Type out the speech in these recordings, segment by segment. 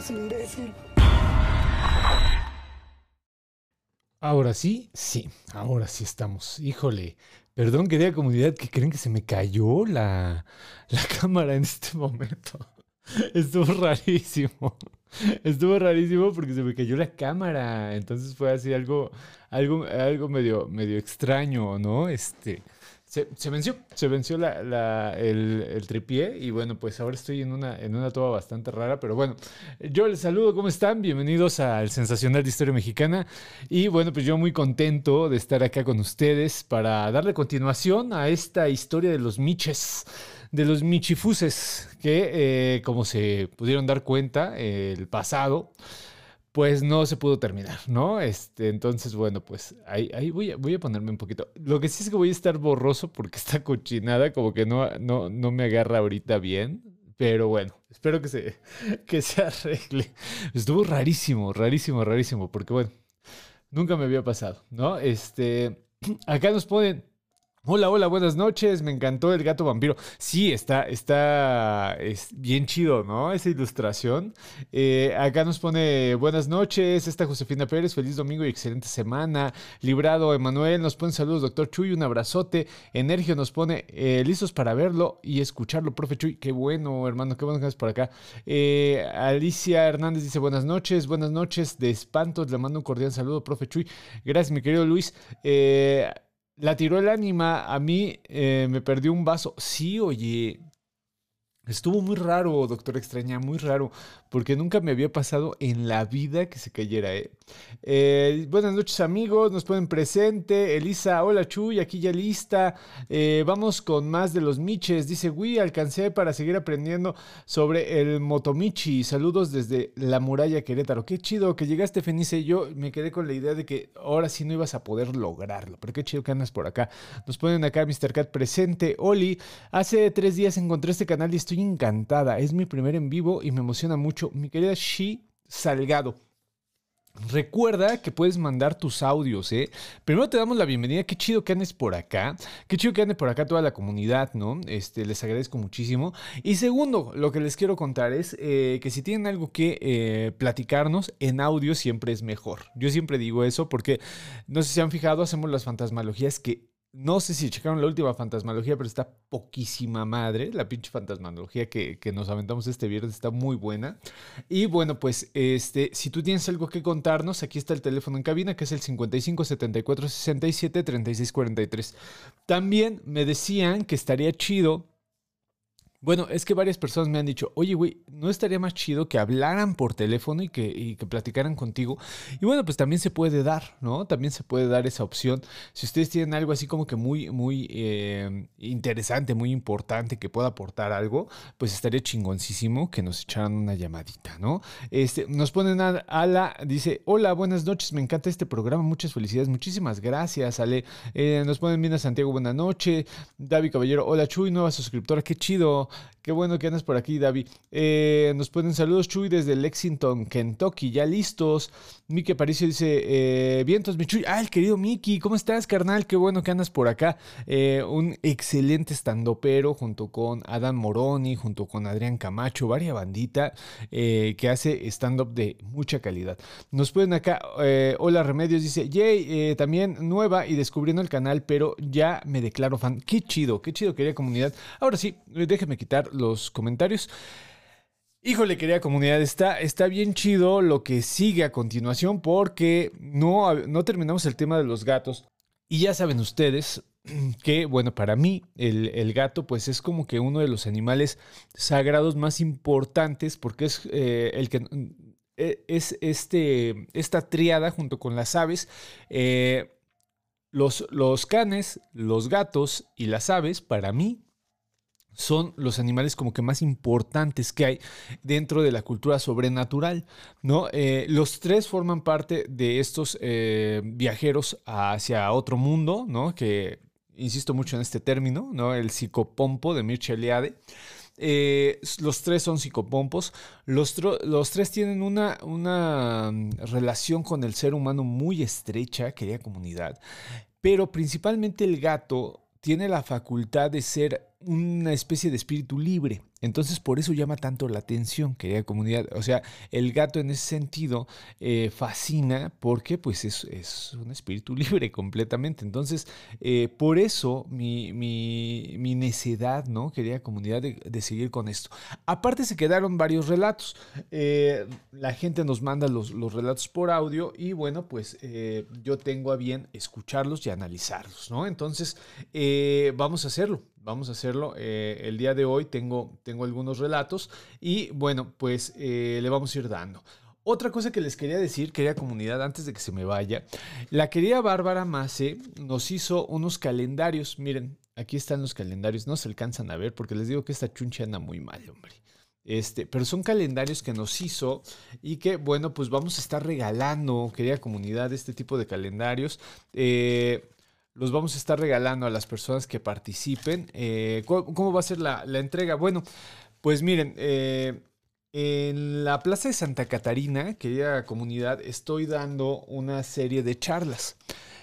Seas imbécil. Ahora sí, sí, ahora sí estamos. Híjole, perdón querida comunidad que creen que se me cayó la, la cámara en este momento. Estuvo rarísimo. Estuvo rarísimo porque se me cayó la cámara. Entonces fue así algo, algo, algo medio, medio extraño, ¿no? Este. Se, venció, se venció la, el, el, tripié y bueno, pues ahora estoy en una, en una toma bastante rara, pero bueno, yo les saludo, ¿cómo están? Bienvenidos al Sensacional de Historia Mexicana y bueno, pues yo muy contento de estar acá con ustedes para darle continuación a esta historia de los miches de los michifuses, que eh, como se pudieron dar cuenta el pasado, pues no se pudo terminar, ¿no? Este, entonces, bueno, pues ahí, ahí voy, a, voy a ponerme un poquito. Lo que sí es que voy a estar borroso porque esta cochinada como que no, no, no me agarra ahorita bien. Pero bueno, espero que se, que se arregle. Estuvo rarísimo, rarísimo, rarísimo, porque bueno, nunca me había pasado, ¿no? Este, acá nos ponen, Hola, hola, buenas noches. Me encantó el gato vampiro. Sí, está, está es bien chido, ¿no? Esa ilustración. Eh, acá nos pone buenas noches. Esta Josefina Pérez, feliz domingo y excelente semana. Librado Emanuel nos pone saludos, doctor Chuy, un abrazote. Energio nos pone eh, listos para verlo y escucharlo, profe Chuy. Qué bueno, hermano, qué bueno que estás por acá. Eh, Alicia Hernández dice buenas noches, buenas noches. De espantos, le mando un cordial saludo, profe Chuy. Gracias, mi querido Luis. La tiró el ánima, a mí eh, me perdió un vaso. Sí, oye, Estuvo muy raro, doctor Extraña, muy raro, porque nunca me había pasado en la vida que se cayera. ¿eh? eh buenas noches amigos, nos ponen presente. Elisa, hola Chuy, aquí ya lista. Eh, vamos con más de los miches. Dice, Wii, alcancé para seguir aprendiendo sobre el motomichi. Saludos desde la muralla Querétaro. Qué chido que llegaste, Fenice. Yo me quedé con la idea de que ahora sí no ibas a poder lograrlo, pero qué chido que andas por acá. Nos ponen acá Mr. Cat presente. Oli, hace tres días encontré este canal y estoy encantada. Es mi primer en vivo y me emociona mucho. Mi querida Shi Salgado. Recuerda que puedes mandar tus audios, ¿eh? Primero te damos la bienvenida. Qué chido que andes por acá. Qué chido que ande por acá toda la comunidad, ¿no? Este, les agradezco muchísimo. Y segundo, lo que les quiero contar es eh, que si tienen algo que eh, platicarnos, en audio siempre es mejor. Yo siempre digo eso porque, no sé si se han fijado, hacemos las fantasmalogías que no sé si checaron la última fantasmalogía, pero está poquísima madre. La pinche fantasmalogía que, nos aventamos este viernes está muy buena. Y bueno, pues este, si tú tienes algo que contarnos, aquí está el teléfono en cabina, que es el 55 74 67 36 43. También me decían que estaría chido bueno, es que varias personas me han dicho, oye, güey, ¿no estaría más chido que hablaran por teléfono y que, que, platicaran contigo? Y bueno, pues también se puede dar, ¿no? También se puede dar esa opción. Si ustedes tienen algo así como que muy, muy eh, interesante, muy importante, que pueda aportar algo, pues estaría chingoncísimo que nos echaran una llamadita, ¿no? Este, nos ponen a Ala, dice, hola, buenas noches, me encanta este programa, muchas felicidades, muchísimas gracias, Ale. Eh, nos ponen bien a Santiago, buena noche. David Caballero, hola Chuy, nueva suscriptora, qué chido. Qué bueno que andas por aquí, David. Eh, nos ponen saludos, Chuy, desde Lexington, Kentucky, ya listos. Miki Aparicio dice, eh, vientos, mi Chuy. Ah, el querido Miki, ¿cómo estás, carnal? Qué bueno que andas por acá. Eh, un excelente estandopero junto con Adam Moroni, junto con Adrián Camacho, varia bandita que hace stand-up de mucha calidad. Nos ponen acá, hola Remedios, dice, yay, también nueva y descubriendo el canal, pero ya me declaro fan. Qué chido, qué chido, querida comunidad. Ahora sí, déjeme quitar los comentarios. Híjole, querida comunidad, está, está bien chido lo que sigue a continuación porque no, no terminamos el tema de los gatos. Y ya saben ustedes que, bueno, para mí el, gato pues es como que uno de los animales sagrados más importantes porque es eh, el que eh, es este, esta triada junto con las aves. Eh, los, los canes, los gatos y las aves, para mí, son los animales como que más importantes que hay dentro de la cultura sobrenatural, ¿no? Eh, los tres forman parte de estos eh, viajeros hacia otro mundo, ¿no? Que insisto mucho en este término, ¿no? El psicopompo de Mircea Eliade. Eh, los tres son psicopompos. Los, los tres tienen una, una, mm, relación con el ser humano muy estrecha, querida comunidad. Pero principalmente el gato tiene la facultad de ser una especie de espíritu libre. Entonces por eso llama tanto la atención, querida comunidad. O sea, el gato en ese sentido eh, fascina porque pues es, un espíritu libre completamente. Entonces, eh, por eso mi, mi, necedad, ¿no? Querida comunidad, de, seguir con esto. Aparte se quedaron varios relatos. Eh, la gente nos manda los, los, relatos por audio y bueno, pues yo tengo a bien escucharlos y analizarlos, ¿no? Entonces, vamos a hacerlo. Vamos a hacerlo. Eh, el día de hoy tengo, tengo algunos relatos y bueno, pues eh, le vamos a ir dando. Otra cosa que les quería decir, querida comunidad, antes de que se me vaya, la querida Bárbara Mace nos hizo unos calendarios. Miren, aquí están los calendarios, no se alcanzan a ver porque les digo que esta chuncha anda muy mal, hombre. Este, pero son calendarios que nos hizo y que, bueno, pues vamos a estar regalando, querida comunidad, este tipo de calendarios. Eh, los vamos a estar regalando a las personas que participen. Eh, ¿cómo, va a ser la, entrega? Bueno, pues miren, eh, en la Plaza de Santa Catarina, querida comunidad, estoy dando una serie de charlas.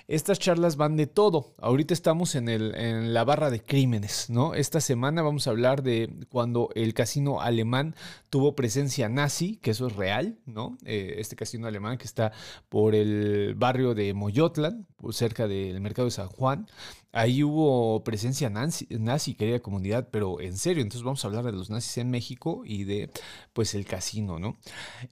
Estas charlas van de todo. Ahorita estamos en, la barra de crímenes, ¿no? Esta semana vamos a hablar de cuando el casino alemán tuvo presencia nazi, que eso es real, ¿no? Eh, este casino alemán que está por el barrio de Moyotlan, cerca del mercado de San Juan. Ahí hubo presencia nazi, nazi, querida comunidad, pero en serio, entonces vamos a hablar de los nazis en México y de, pues, el casino, ¿no?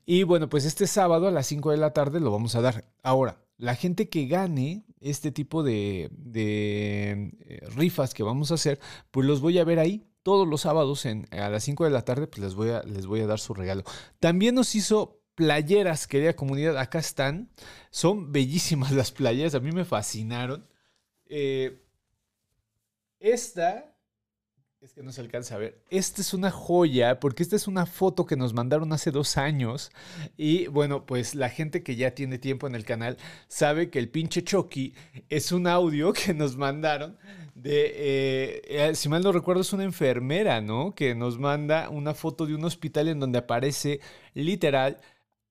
Y bueno, pues este sábado a las 5 de la tarde lo vamos a dar. Ahora, la gente que gane este tipo de, eh, rifas que vamos a hacer, pues los voy a ver ahí todos los sábados a las 5 de la tarde, pues les voy, a, les voy a dar su regalo. También nos hizo playeras, querida comunidad, acá están. Son bellísimas las playeras, a mí me fascinaron. Eh, esta es que no se alcanza a ver. Esta es una joya porque esta es una foto que nos mandaron hace dos años. Y bueno, pues la gente que ya tiene tiempo en el canal sabe que el pinche Chucky es un audio que nos mandaron de, eh, eh, si mal no recuerdo, es una enfermera, ¿no? Que nos manda una foto de un hospital en donde aparece literal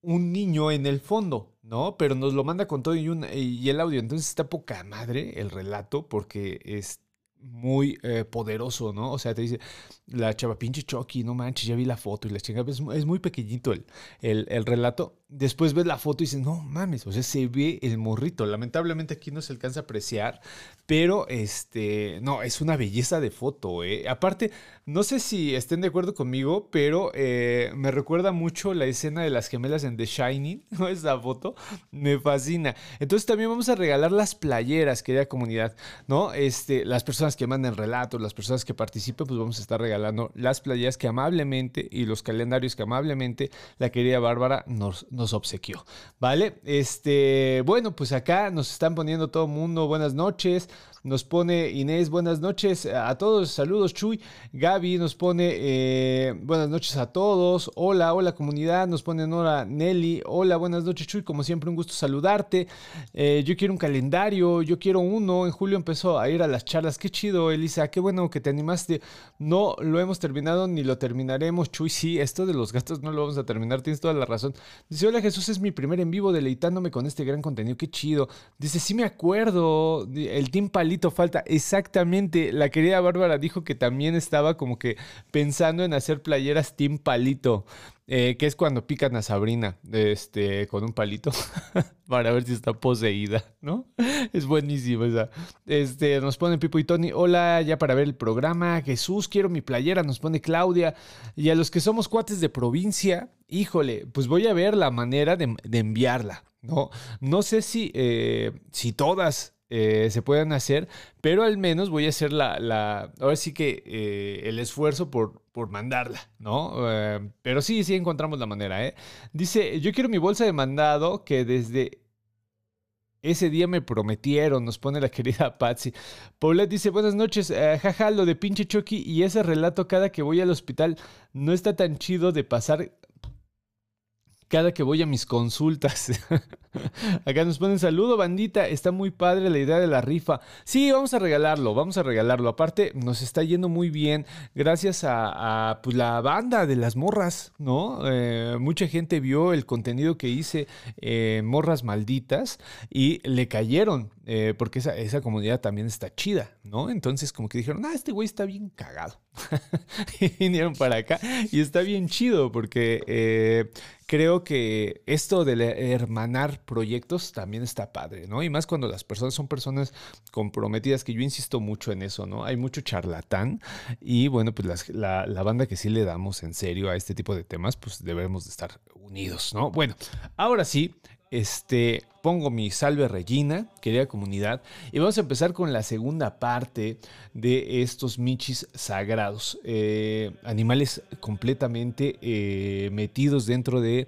un niño en el fondo, ¿no? Pero nos lo manda con todo y, y el audio. Entonces está poca madre el relato porque es muy eh, poderoso, ¿no? O sea, te dice, la chava pinche Chucky, no manches, ya vi la foto y la chica, es, es muy pequeñito el, el, el, relato. Después ves la foto y dices, no mames, o sea, se ve el morrito. Lamentablemente aquí no se alcanza a apreciar, pero este, no, es una belleza de foto, ¿eh? Aparte, no sé si estén de acuerdo conmigo, pero eh, me recuerda mucho la escena de las gemelas en The Shining, ¿no? Esa foto me fascina. Entonces también vamos a regalar las playeras, querida comunidad, ¿no? Este, las personas que manden relatos, las personas que participen, pues vamos a estar regalando las playeras que amablemente y los calendarios que amablemente la querida Bárbara nos, nos obsequió, ¿vale? Este, bueno, pues acá nos están poniendo todo el mundo buenas noches. Nos pone Inés, buenas noches a todos. Saludos, Chuy. Gaby nos pone eh, buenas noches a todos. Hola, hola comunidad. Nos pone Nora Nelly. Hola, buenas noches, Chuy. Como siempre, un gusto saludarte. Eh, yo quiero un calendario. Yo quiero uno. En julio empezó a ir a las charlas. Qué chido, Elisa. Qué bueno que te animaste. No lo hemos terminado ni lo terminaremos, Chuy. Sí, esto de los gastos no lo vamos a terminar. Tienes toda la razón. Dice, hola Jesús, es mi primer en vivo deleitándome con este gran contenido. Qué chido. Dice, sí me acuerdo. El Team Palito falta. Exactamente, la querida Bárbara dijo que también estaba como que pensando en hacer playeras Team Palito. Eh, que es cuando pican a Sabrina este, con un palito para ver si está poseída, ¿no? Es buenísimo esa. Este, nos pone Pipo y Tony, hola, ya para ver el programa. Jesús, quiero mi playera, nos pone Claudia. Y a los que somos cuates de provincia, híjole, pues voy a ver la manera de, enviarla, ¿no? No sé si, eh, si todas eh, se puedan hacer, pero al menos voy a hacer la, la ahora sí que el esfuerzo por, por mandarla, ¿no? Eh, pero sí, sí encontramos la manera, ¿eh? Dice, yo quiero mi bolsa de mandado que desde ese día me prometieron, nos pone la querida Patsy. Paulette dice, buenas noches, jaja, lo de pinche Chucky y ese relato cada que voy al hospital no está tan chido de pasar cada que voy a mis consultas. Acá nos ponen saludo, bandita. Está muy padre la idea de la rifa. Sí, vamos a regalarlo, vamos a regalarlo. Aparte, nos está yendo muy bien gracias a, pues, la banda de las morras, ¿no? Eh, mucha gente vio el contenido que hice, eh, Morras Malditas, y le cayeron, eh, porque esa, comunidad también está chida, ¿no? Entonces, como que dijeron, ah, este güey está bien cagado. y vinieron para acá y está bien chido porque creo que esto de hermanar proyectos también está padre, ¿no? Y más cuando las personas son personas comprometidas, que yo insisto mucho en eso, ¿no? Hay mucho charlatán y bueno, pues la, la, banda que sí le damos en serio a este tipo de temas, pues debemos de estar unidos, ¿no? Bueno, ahora sí, este, pongo mi salve Regina, querida comunidad, y vamos a empezar con la segunda parte de estos michis sagrados, eh, animales completamente eh, metidos dentro de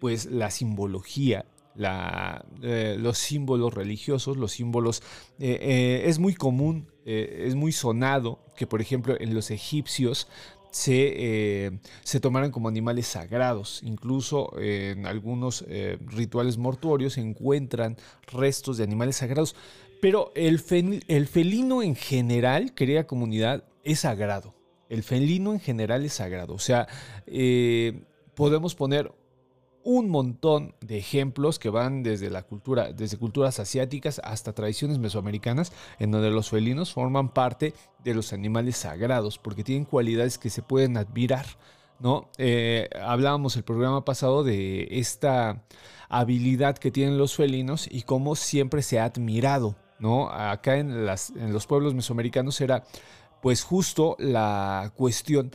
pues la simbología eh, los símbolos religiosos, los símbolos, es muy común, es muy sonado que por ejemplo en los egipcios se, eh, se tomaran como animales sagrados. Incluso en algunos eh, rituales mortuorios se encuentran restos de animales sagrados. Pero el, el felino en general, querida comunidad, es sagrado. El felino en general es sagrado. O sea, eh, podemos poner un montón de ejemplos que van desde la cultura, desde culturas asiáticas hasta tradiciones mesoamericanas, en donde los felinos forman parte de los animales sagrados, porque tienen cualidades que se pueden admirar. ¿no? Eh, hablábamos el programa pasado de esta habilidad que tienen los felinos y cómo siempre se ha admirado. ¿no? Acá en, en los pueblos mesoamericanos era pues justo la cuestión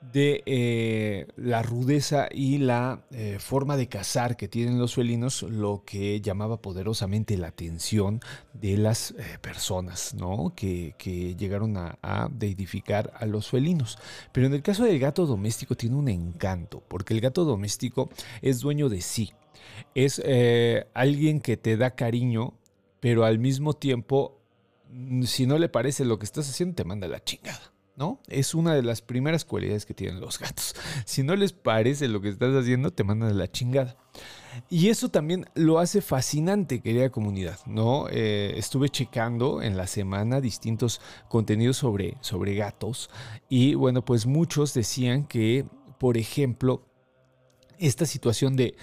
de eh, la rudeza y la eh, forma de cazar que tienen los felinos, lo que llamaba poderosamente la atención de las eh, personas ¿no? que, llegaron a, a, deidificar a los felinos. Pero en el caso del gato doméstico tiene un encanto, porque el gato doméstico es dueño de sí. Es alguien que te da cariño, pero al mismo tiempo, mm, si no le parece lo que estás haciendo, te manda la chingada. ¿No? Es una de las primeras cualidades que tienen los gatos. Si no les parece lo que estás haciendo, te mandan a la chingada. Y eso también lo hace fascinante, querida comunidad, ¿no? Eh, estuve checando en la semana distintos contenidos sobre, sobre gatos y bueno, pues muchos decían que, por ejemplo, esta situación de,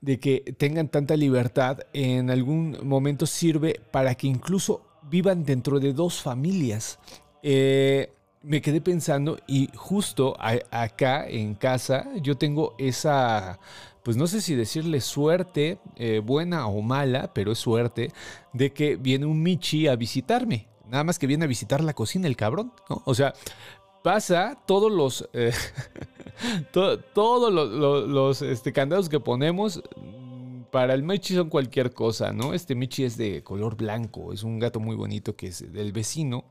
de que tengan tanta libertad en algún momento sirve para que incluso vivan dentro de dos familias. Eh, me quedé pensando y justo acá en casa yo tengo esa, pues no sé si decirle suerte, eh, buena o mala, pero es suerte, de que viene un Michi a visitarme. Nada más que viene a visitar la cocina el cabrón, ¿no? O sea, pasa todos los, eh, todos los, este, candados que ponemos para el Michi son cualquier cosa, ¿no? Este Michi es de color blanco, es un gato muy bonito que es del vecino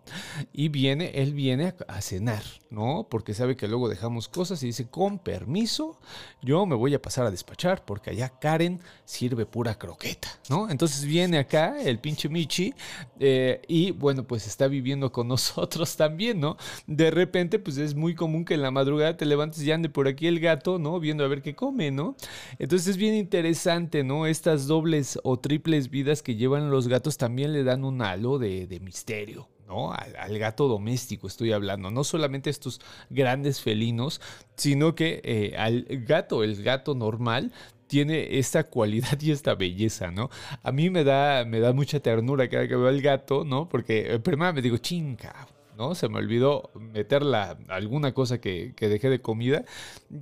y viene, él viene a, cenar, ¿no? Porque sabe que luego dejamos cosas y dice, con permiso, yo me voy a pasar a despachar porque allá Karen sirve pura croqueta, ¿no? Entonces viene acá el pinche Michi eh, y bueno, pues está viviendo con nosotros también, ¿no? De repente, pues es muy común que en la madrugada te levantes y ande por aquí el gato, ¿no? Viendo a ver qué come, ¿no? Entonces es bien interesante, ¿no? Estas dobles o triples vidas que llevan los gatos también le dan un halo de, misterio. ¿no? Al, gato doméstico estoy hablando, no solamente estos grandes felinos, sino que eh, al gato, el gato normal, tiene esta cualidad y esta belleza, ¿no? A mí me da, me da mucha ternura cada que veo al gato, ¿no? Porque eh, primero me digo, chinga, ¿no? Se me olvidó meter alguna cosa que, dejé de comida.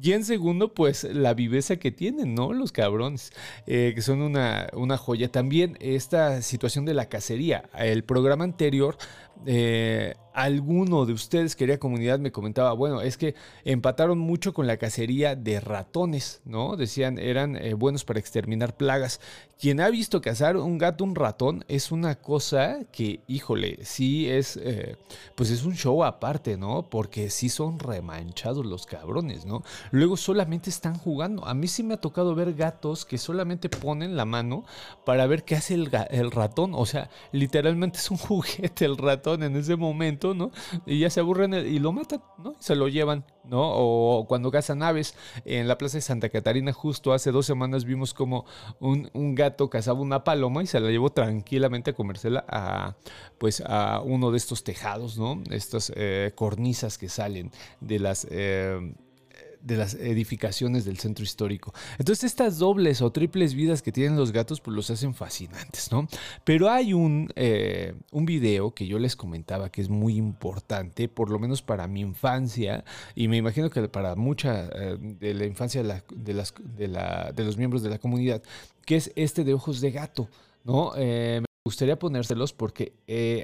Y en segundo, pues la viveza que tienen, ¿no? Los cabrones, eh, que son una, una joya. También esta situación de la cacería. El programa anterior eh, alguno de ustedes, querida comunidad, me comentaba, bueno, es que empataron mucho con la cacería de ratones, ¿no? Decían, eran eh, buenos para exterminar plagas. Quien ha visto cazar un gato, un ratón, es una cosa que, híjole, sí es, eh, pues es un show aparte, ¿no? Porque sí son remanchados los cabrones, ¿no? Luego solamente están jugando. A mí sí me ha tocado ver gatos que solamente ponen la mano para ver qué hace el, el ratón. O sea, literalmente es un juguete el ratón en ese momento, ¿no? Y ya se aburren y lo matan, ¿no? Y se lo llevan, ¿no? O cuando cazan aves en la plaza de Santa Catarina, justo hace dos semanas vimos como un, gato cazaba una paloma y se la llevó tranquilamente a comérsela a, pues, a uno de estos tejados, ¿no? Estas eh, cornisas que salen de las... Eh, de las edificaciones del centro histórico. Entonces estas dobles o triples vidas que tienen los gatos pues los hacen fascinantes, ¿no? Pero hay un, eh, un video que yo les comentaba que es muy importante, por lo menos para mi infancia, y me imagino que para mucha eh, de la infancia de, las, de, los miembros de la comunidad, que es este de ojos de gato, ¿no? Eh, gustaría ponérselos porque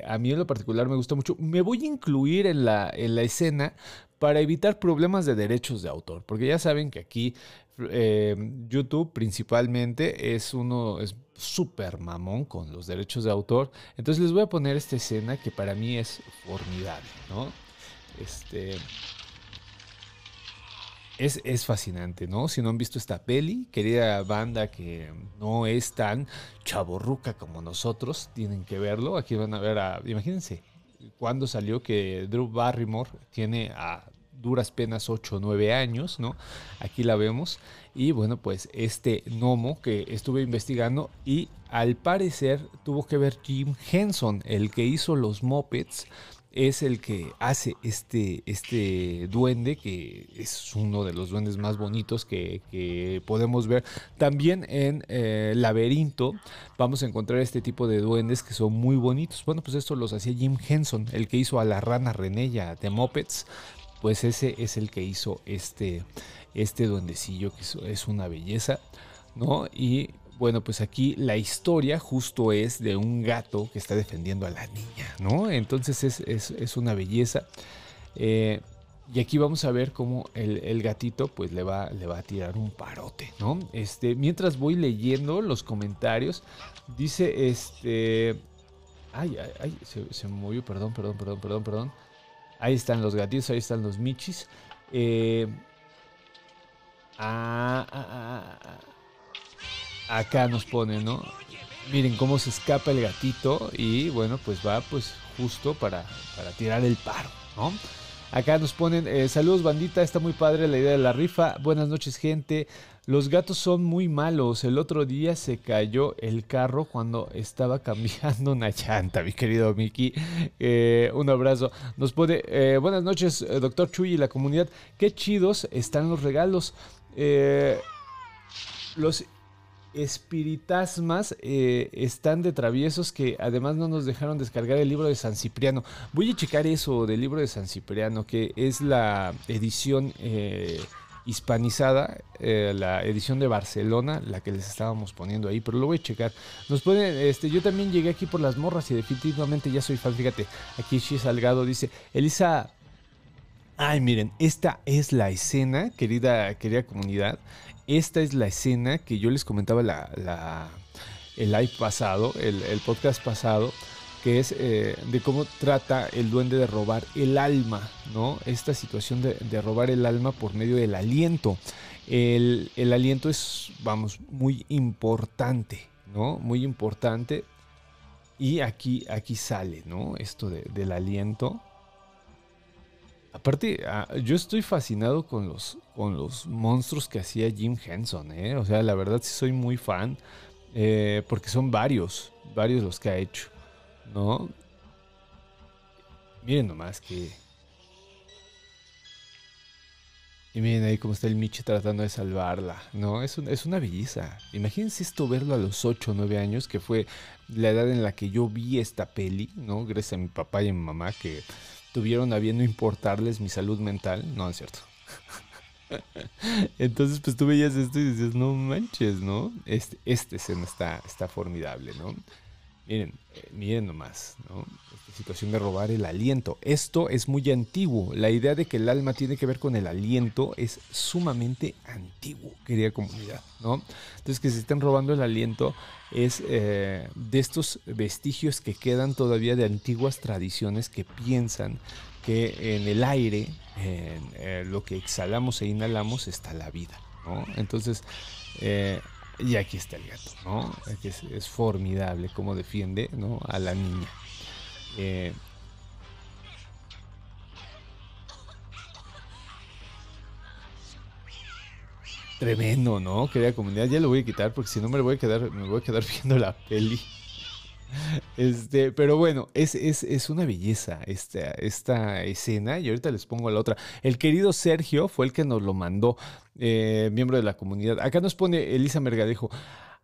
a mí en lo particular me gusta mucho. Me voy a incluir en la, en la escena para evitar problemas de derechos de autor, porque ya saben que aquí eh, YouTube principalmente es uno, es súper mamón con los derechos de autor, entonces les voy a poner esta escena que para mí es formidable, ¿no? Este... Es, es, fascinante, ¿no? Si no han visto esta peli, querida banda que no es tan chaborruca como nosotros, tienen que verlo. Aquí van a ver a. Imagínense, cuando salió que Drew Barrymore tiene a duras penas 8 o 9 años, ¿no? Aquí la vemos. Y bueno, pues este gnomo que estuve investigando y al parecer tuvo que ver Jim Henson, el que hizo los mopeds es el que hace este, este duende, que es uno de los duendes más bonitos que, podemos ver. También en eh, Laberinto vamos a encontrar este tipo de duendes que son muy bonitos. Bueno, pues esto los hacía Jim Henson, el que hizo a la rana Renella de Muppets. Pues ese es el que hizo este, este duendecillo, que es una belleza, ¿no? Y bueno, pues aquí la historia justo es de un gato que está defendiendo a la niña, ¿no? Entonces es, una belleza. Eh, y aquí vamos a ver cómo el, gatito pues le va, le va a tirar un parote, ¿no? Este, mientras voy leyendo los comentarios, dice este... Ay, ay, ay, se, movió, perdón, perdón, perdón, perdón, perdón. Ahí están los gatitos, ahí están los michis. Eh, ah, ah, ah, acá nos pone, ¿no? Miren cómo se escapa el gatito y bueno, pues va pues justo para, para tirar el paro, ¿no? Acá nos ponen, eh, saludos bandita, está muy padre la idea de la rifa. Buenas noches gente. Los gatos son muy malos. El otro día se cayó el carro cuando estaba cambiando una llanta, mi querido Miki. Eh, un abrazo. Nos pone, eh, buenas noches, doctor Chuy y la comunidad. Qué chidos están los regalos. los espiritasmas eh, están de traviesos que además no nos dejaron descargar el libro de San Cipriano. Voy a checar eso del libro de San Cipriano, que es la edición eh, hispanizada, eh, la edición de Barcelona, la que les estábamos poniendo ahí, pero lo voy a checar. Nos pone, este, yo también llegué aquí por las morras y definitivamente ya soy fan. Fíjate, aquí Shi Salgado dice, Elisa. Ay, miren, esta es la escena, querida, querida comunidad esta es la escena que yo les comentaba la, el live pasado, el, podcast pasado, que es eh, de cómo trata el duende de robar el alma, ¿no? Esta situación de, robar el alma por medio del aliento. El, aliento es, vamos, muy importante, ¿no? Muy importante. Y aquí, aquí sale, ¿no? Esto del aliento. Aparte, ah, yo estoy fascinado con los, con los monstruos que hacía Jim Henson, ¿eh? O sea, la verdad sí soy muy fan, eh, porque son varios, varios los que ha hecho, ¿no? Miren nomás que... Y miren ahí cómo está el Michi tratando de salvarla, ¿no? Es, es una belleza. Imagínense esto verlo a los 8 o 9 años, que fue la edad en la que yo vi esta peli, ¿no? Gracias a mi papá y a mi mamá que tuvieron habiendo importarles mi salud mental. No, es cierto. Entonces, pues tú veías esto y dices, no manches, ¿no? Este, esta escena está, está formidable, ¿no? Miren, eh, miren nomás, ¿no? Situación de robar el aliento. Esto es muy antiguo. La idea de que el alma tiene que ver con el aliento es sumamente antiguo, querida comunidad, ¿no? Entonces, que se estén robando el aliento es eh, de estos vestigios que quedan todavía de antiguas tradiciones que piensan que en el aire, en eh, lo que exhalamos e inhalamos, está la vida. Entonces, y aquí está el gato, ¿no? Es, es formidable cómo defiende ¿no? a la niña. Eh, tremendo, ¿no? Querida comunidad, ya lo voy a quitar porque si no me voy a quedar, me voy a quedar viendo la peli. Este, pero bueno, es, es, es, una belleza esta, esta escena y ahorita les pongo la otra. El querido Sergio fue el que nos lo mandó, eh, miembro de la comunidad. Acá nos pone Elisa Mergadejo.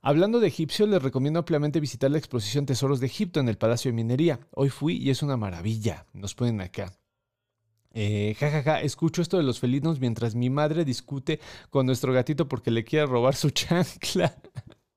Hablando de egipcio, les recomiendo ampliamente visitar la exposición Tesoros de Egipto en el Palacio de Minería. Hoy fui y es una maravilla. Nos ponen acá. Eh, ja, ja, ja, escucho esto de los felinos mientras mi madre discute con nuestro gatito porque le quiere robar su chancla.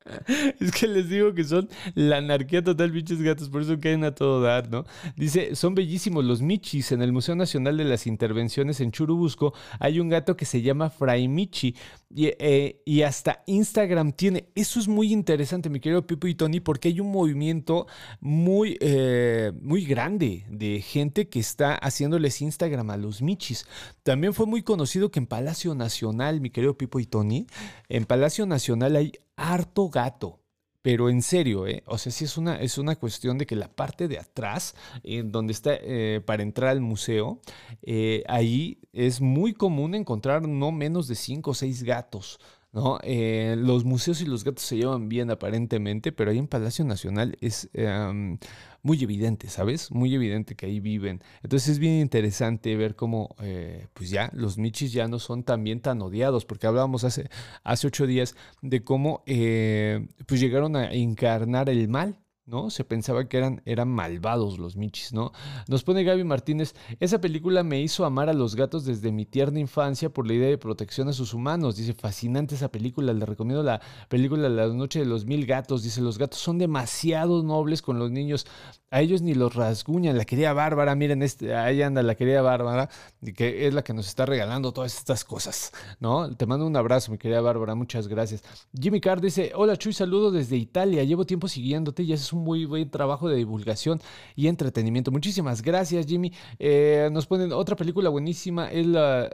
Es que les digo que son la anarquía total, pinches gatos, por eso caen a todo dar, ¿no? Dice, son bellísimos los michis. En el Museo Nacional de las Intervenciones en Churubusco hay un gato que se llama Fray Michi y, eh, y, hasta Instagram tiene. Eso es muy interesante, mi querido Pipo y Tony, porque hay un movimiento muy, eh, muy grande de gente que está haciéndoles Instagram a los michis. También fue muy conocido que en Palacio Nacional, mi querido Pipo y Tony, en Palacio Nacional hay harto gato. Pero en serio, ¿eh? o sea, sí es una, es una cuestión de que la parte de atrás, en donde está eh, para entrar al museo, eh, ahí es muy común encontrar no menos de cinco o seis gatos. ¿No? Eh, los museos y los gatos se llevan bien aparentemente, pero ahí en Palacio Nacional es em, muy evidente, ¿sabes? Muy evidente que ahí viven. Entonces es bien interesante ver cómo, eh, pues ya, los michis ya no son también tan odiados, porque hablábamos hace, hace ocho días de cómo, eh, pues llegaron a encarnar el mal, ¿no? Se pensaba que eran, eran malvados los michis, ¿no? Nos pone Gaby Martínez, esa película me hizo amar a los gatos desde mi tierna infancia por la idea de protección a sus humanos. Dice, fascinante esa película, le recomiendo la película La noche de los mil gatos. Dice, los gatos son demasiado nobles con los niños a ellos ni los rasguñan. La querida Bárbara, miren, este, ahí anda la querida Bárbara, que es la que nos está regalando todas estas cosas, ¿no? Te mando un abrazo, mi querida Bárbara, muchas gracias. Jimmy Carr dice, hola Chuy, saludo desde Italia, llevo tiempo siguiéndote y haces un muy buen trabajo de divulgación y entretenimiento. Muchísimas gracias, Jimmy. Eh, nos ponen otra película buenísima, es la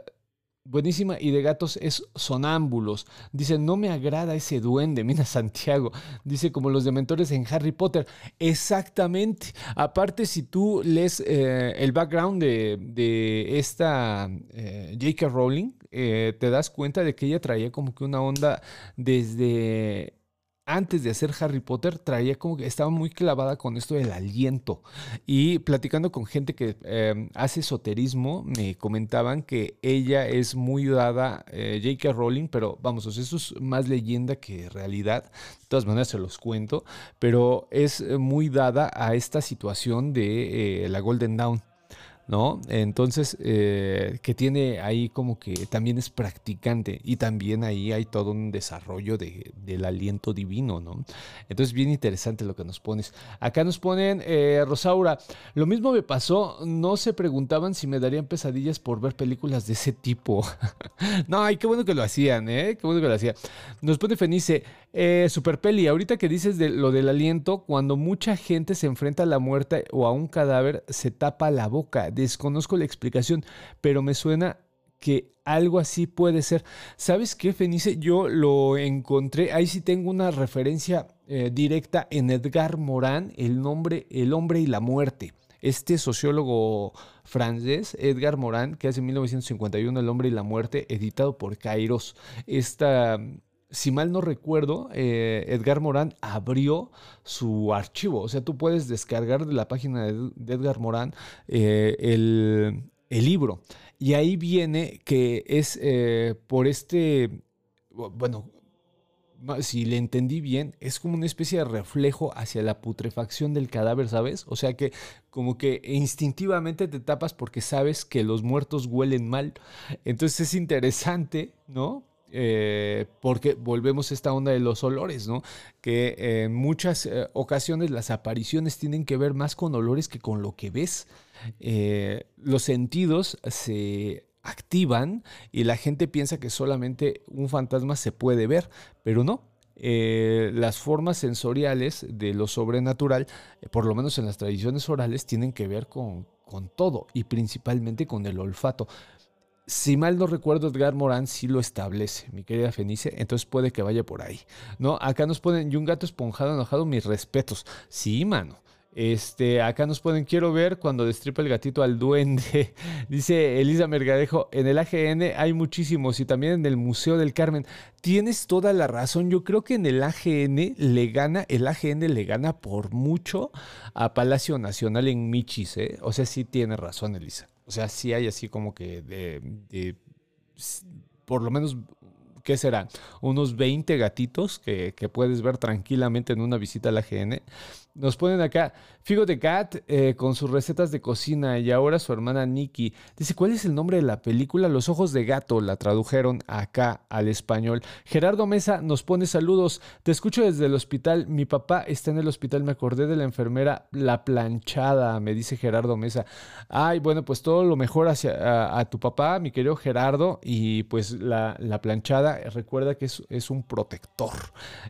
buenísima y de gatos es Sonámbulos. Dice, no me agrada ese duende, mira Santiago. Dice, como los dementores en Harry Potter. Exactamente. Aparte, si tú lees eh, el background de, esta eh, J.K. Rowling, te das cuenta de que ella traía como que una onda desde antes de hacer Harry Potter traía como que estaba muy clavada con esto del aliento. Y platicando con gente que em, hace esoterismo, me comentaban que ella es muy dada, eh, J.K. Rowling, pero vamos, eso es más leyenda que realidad. De todas maneras se los cuento, pero es muy dada a esta situación de eh, la Golden Dawn. ¿No? Entonces, eh, que tiene ahí como que también es practicante y también ahí hay todo un desarrollo de, del aliento divino, ¿no? Entonces, bien interesante lo que nos pones. Acá nos ponen, eh, Rosaura, lo mismo me pasó, no se preguntaban si me darían pesadillas por ver películas de ese tipo. no, ay, qué bueno que lo hacían, ¿eh? Qué bueno que lo hacían. Nos pone Fenice, eh, Super Peli, ahorita que dices de lo del aliento, cuando mucha gente se enfrenta a la muerte o a un cadáver, se tapa la boca desconozco la explicación, pero me suena que algo así puede ser. ¿Sabes qué, Fenice? Yo lo encontré, ahí sí tengo una referencia eh, directa en Edgar Morin, el nombre, el hombre y la muerte. Este sociólogo francés, Edgar Morin, que hace 1951 El hombre y la muerte, editado por Kairos. Esta si mal no recuerdo, eh, Edgar Morán abrió su archivo. O sea, tú puedes descargar de la página de, Edgar Morán eh, el, libro. Y ahí viene que es eh, por este, bueno, si le entendí bien, es como una especie de reflejo hacia la putrefacción del cadáver, ¿sabes? O sea que como que instintivamente te tapas porque sabes que los muertos huelen mal. Entonces es interesante, ¿no? Eh, porque volvemos a esta onda de los olores, ¿no? Que en muchas eh, ocasiones las apariciones tienen que ver más con olores que con lo que ves. Eh, los sentidos se activan y la gente piensa que solamente un fantasma se puede ver, pero no. las formas sensoriales de lo sobrenatural, por lo menos en las tradiciones orales, tienen que ver con, con todo y principalmente con el olfato. Si mal no recuerdo, Edgar Morán sí lo establece, mi querida Fenice, entonces puede que vaya por ahí. ¿no? Acá nos ponen, y un gato esponjado enojado, mis respetos. Sí, mano. Este, acá nos ponen, quiero ver cuando destripa el gatito al duende. Dice Elisa Mergadejo, en el AGN hay muchísimos y también en el Museo del Carmen. Tienes toda la razón. Yo creo que en el AGN le gana, el AGN le gana por mucho a Palacio Nacional en Michis, ¿eh? O sea, sí tiene razón, Elisa. O sea, sí hay así como que de, por lo menos ¿qué serán? Unos 20 gatitos que, que, puedes ver tranquilamente en una visita a la GN. Nos ponen acá Figo de Cat eh, con sus recetas de cocina y ahora su hermana Nikki. Dice, ¿cuál es el nombre de la película? Los ojos de gato la tradujeron acá al español. Gerardo Mesa nos pone saludos. Te escucho desde el hospital. Mi papá está en el hospital. Me acordé de la enfermera La Planchada, me dice Gerardo Mesa. Ay, bueno, pues todo lo mejor hacia a, tu papá, mi querido Gerardo. Y pues la, la planchada, recuerda que es, es un protector.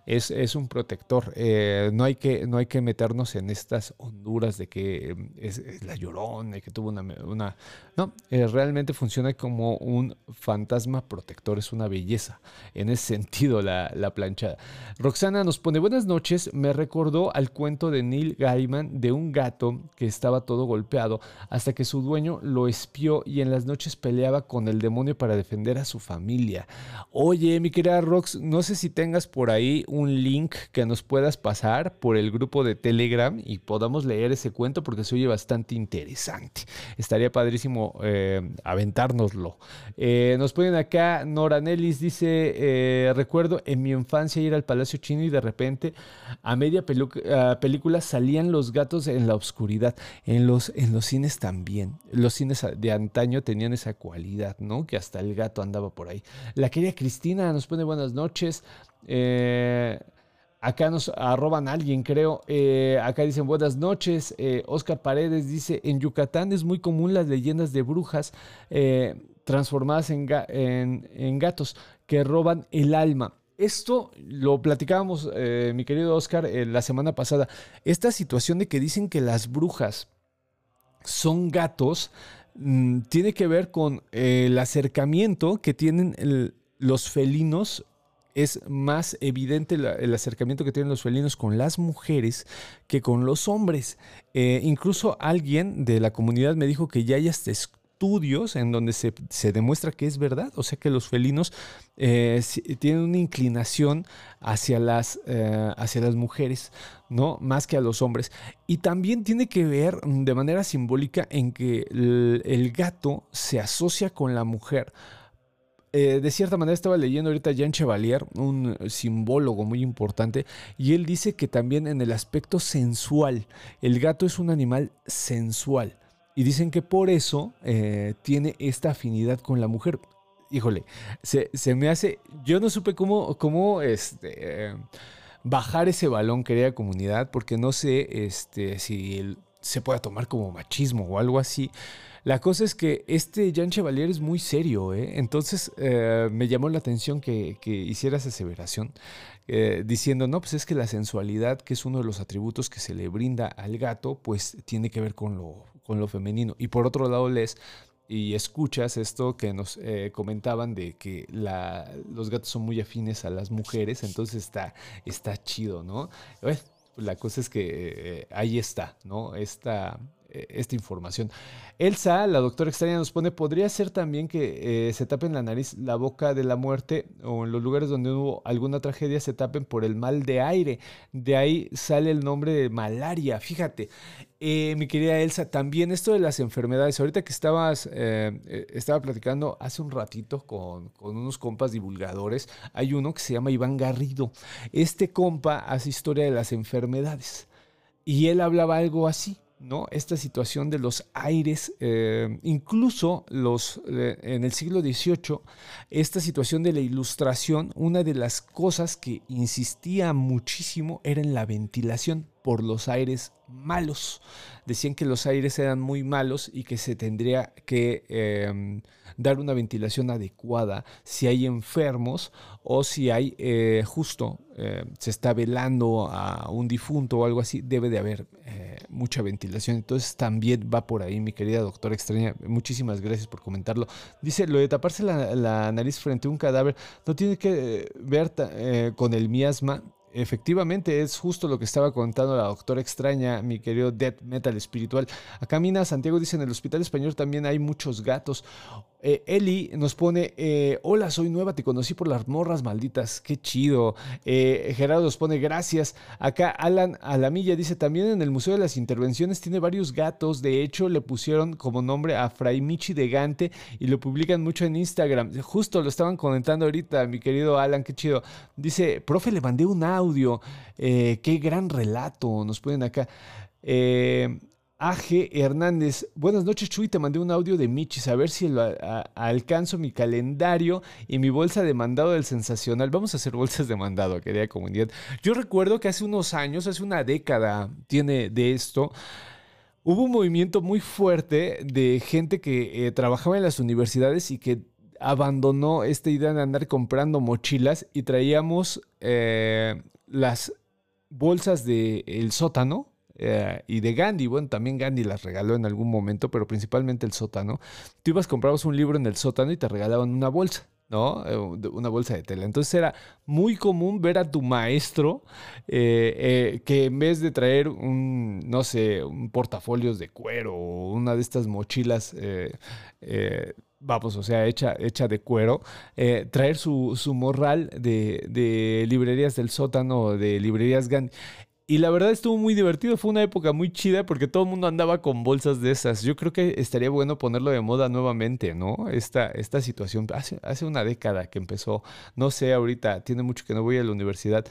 Es, es un protector. Eh, no, hay que, no hay que meter meternos en estas honduras de que em, es, la llorona y que tuvo una... no, eh, realmente funciona como un fantasma protector, es una belleza. En ese sentido, la, la planchada. Roxana nos pone buenas noches, me recordó al cuento de Neil Gaiman de un gato que estaba todo golpeado hasta que su dueño lo espió y en las noches peleaba con el demonio para defender a su familia. Oye, mi querida Rox, no sé si tengas por ahí un link que nos puedas pasar por el grupo de Telegram y podamos leer ese cuento porque se oye bastante interesante. Estaría padrísimo eh, aventárnoslo. Eh, nos ponen acá, Nora Nellis dice, eh, recuerdo en mi infancia ir al Palacio Chino y de repente a media película salían los gatos en la oscuridad. En los, en los cines también. Los cines de antaño tenían esa cualidad, ¿no? Que hasta el gato andaba por ahí. La querida Cristina nos pone buenas noches. Eh, Acá nos arroban a alguien, creo. Eh, acá dicen buenas noches. Eh, Oscar Paredes dice, en Yucatán es muy común las leyendas de brujas eh, transformadas en, en, gatos que roban el alma. Esto lo platicábamos, mi querido Oscar, la semana pasada. Esta situación de que dicen que las brujas son gatos mm, tiene que ver con el acercamiento que tienen los felinos es más evidente el acercamiento que tienen los felinos con las mujeres que con los hombres. Eh, incluso alguien de la comunidad me dijo que ya hay hasta estudios en donde se, demuestra que es verdad, o sea que los felinos eh, tienen una inclinación hacia las, eh, hacia las mujeres, ¿no? Más que a los hombres. Y también tiene que ver de manera simbólica en que el gato se asocia con la mujer eh, de cierta manera estaba leyendo ahorita Jean Chevalier, un simbólogo muy importante, y él dice que también en el aspecto sensual, el gato es un animal sensual. Y dicen que por eso eh, tiene esta afinidad con la mujer. Híjole, se, me hace. Yo no supe cómo, cómo este, bajar ese balón, querida comunidad, porque no sé este, si se puede tomar como machismo o algo así. La cosa es que este Jean Chevalier es muy serio, ¿eh? entonces eh, me llamó la atención que, hiciera esa aseveración, eh, diciendo, no, pues es que la sensualidad, que es uno de los atributos que se le brinda al gato, pues tiene que ver con lo, con lo femenino. Y por otro lado lees y escuchas esto que nos comentaban de que los gatos son muy afines a las mujeres, entonces está, está chido, ¿no? la cosa es que ahí está, ¿no? Esta, esta información. Elsa, la doctora extraña, nos pone, podría ser también que eh, se tapen la nariz, la boca de la muerte o en los lugares donde hubo alguna tragedia se tapen por el mal de aire. De ahí sale el nombre de malaria. Fíjate, eh, mi querida Elsa, también esto de las enfermedades. Ahorita que estabas, eh, estaba platicando hace un ratito con, con unos compas divulgadores, hay uno que se llama Iván Garrido. Este compa hace historia de las enfermedades. Y él hablaba algo así ¿no? Esta situación de los aires, eh, incluso los, eh, en el siglo XVIII, esta situación de la ilustración, una de las cosas que insistía muchísimo era en la ventilación por los aires malos. Decían que los aires eran muy malos y que se tendría que em, dar una ventilación adecuada si hay enfermos o si hay eh, justo, eh, se está velando a un difunto o algo así, debe de haber eh, mucha ventilación. Entonces también va por ahí, mi querida doctora extraña. Muchísimas gracias por comentarlo. Dice, lo de taparse la, nariz frente a un cadáver no tiene que ver con el miasma efectivamente es justo lo que estaba contando la doctora extraña, mi querido Death Metal espiritual. Acá Mina Santiago dice, en el Hospital Español también hay muchos gatos. Eh, Eli nos pone, eh, hola, soy nueva, te conocí por las morras malditas, qué chido. Eh, Gerardo nos pone, gracias. Acá Alan Alamilla dice, también en el Museo de las Intervenciones tiene varios gatos, de hecho le pusieron como nombre a Fray Michi de Gante y lo publican mucho en Instagram. Justo lo estaban comentando ahorita, mi querido Alan, qué chido. Dice, profe, le mandé un audio, qué gran relato, nos ponen acá. Eh, AG Hernández, buenas noches Chuy, te mandé un audio de Michis, a ver si alcanzo mi calendario y mi bolsa de mandado del sensacional. Vamos a hacer bolsas de mandado, querida comunidad. Yo recuerdo que hace unos años, hace una década tiene de esto, hubo un movimiento muy fuerte de gente que eh, trabajaba en las universidades y que abandonó esta idea de andar comprando mochilas y traíamos eh, las bolsas del sótano eh, y de Gandhi. Bueno, también Gandhi las regaló en algún momento, pero principalmente el sótano. Tú ibas, comprabas un libro en el sótano y te regalaban una bolsa. ¿no? Eh, una bolsa de tela. Entonces era muy común ver a tu maestro eh, que en vez de traer un, no sé, un portafolios de cuero o una de estas mochilas, vamos, o sea, hecha, hecha de cuero, traer su, su morral de, librerías del sótano, de librerías Gandhi. Y la verdad estuvo muy divertido, fue una época muy chida porque todo el mundo andaba con bolsas de esas. Yo creo que estaría bueno ponerlo de moda nuevamente, ¿no? Esta, esta situación, hace, hace una década que empezó, no sé ahorita, tiene mucho que no voy a la universidad,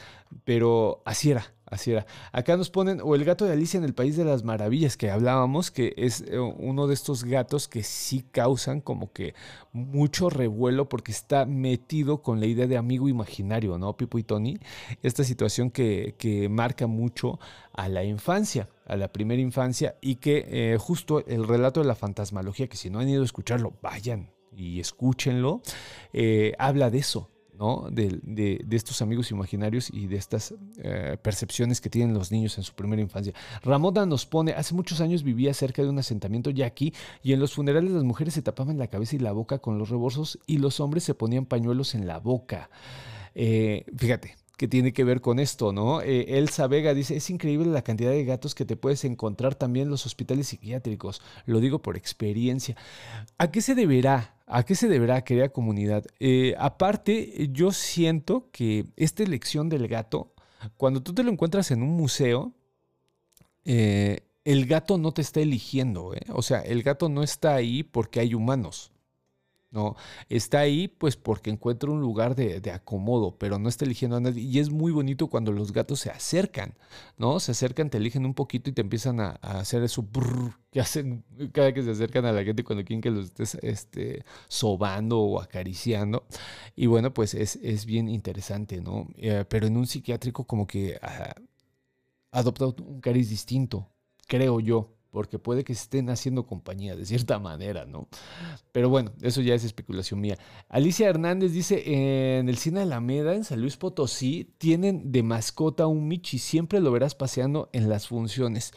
pero así era, Así era. Acá nos ponen, o el gato de Alicia en el País de las Maravillas, que hablábamos, que es eh, uno de estos gatos que sí causan como que mucho revuelo porque está metido con la idea de amigo imaginario, ¿no? Pipo y Tony. Esta situación que, que marca mucho a la infancia, a la primera infancia, y que eh, justo el relato de la fantasmalogía, que si no han ido a escucharlo, vayan y escúchenlo, eh, habla de eso, de, estos amigos imaginarios y de estas eh, percepciones que tienen los niños en su primera infancia. Ramona nos pone, hace muchos años vivía cerca de un asentamiento ya aquí y en los funerales las mujeres se tapaban la cabeza y la boca con los reborsos y los hombres se ponían pañuelos en la boca. Eh, fíjate, que tiene que ver con esto, ¿no? Eh, Elsa Vega dice, es increíble la cantidad de gatos que te puedes encontrar también en los hospitales psiquiátricos. Lo digo por experiencia. ¿A qué se deberá? ¿A qué se deberá, querida comunidad? Eh, aparte, yo siento que esta elección del gato, cuando tú te lo encuentras en un museo, eh, el gato no te está eligiendo, o sea, el gato no está ahí porque hay humanos. ¿No? Está ahí pues porque encuentra un lugar de, acomodo, pero no está eligiendo a nadie. Y es muy bonito cuando los gatos se acercan, ¿no? Se acercan, te eligen un poquito y te empiezan a, hacer eso que hacen cada que se acercan a la gente cuando quieren que los estés este, sobando o acariciando. Y bueno, pues es, bien interesante, ¿no? Eh, pero en un psiquiátrico como que ah, adopta un cariz distinto, creo yo porque puede que estén haciendo compañía de cierta manera, ¿no? Pero bueno, eso ya es especulación mía. Alicia Hernández dice, en el cine Alameda, en San Luis Potosí, tienen de mascota un Michi, siempre lo verás paseando en las funciones.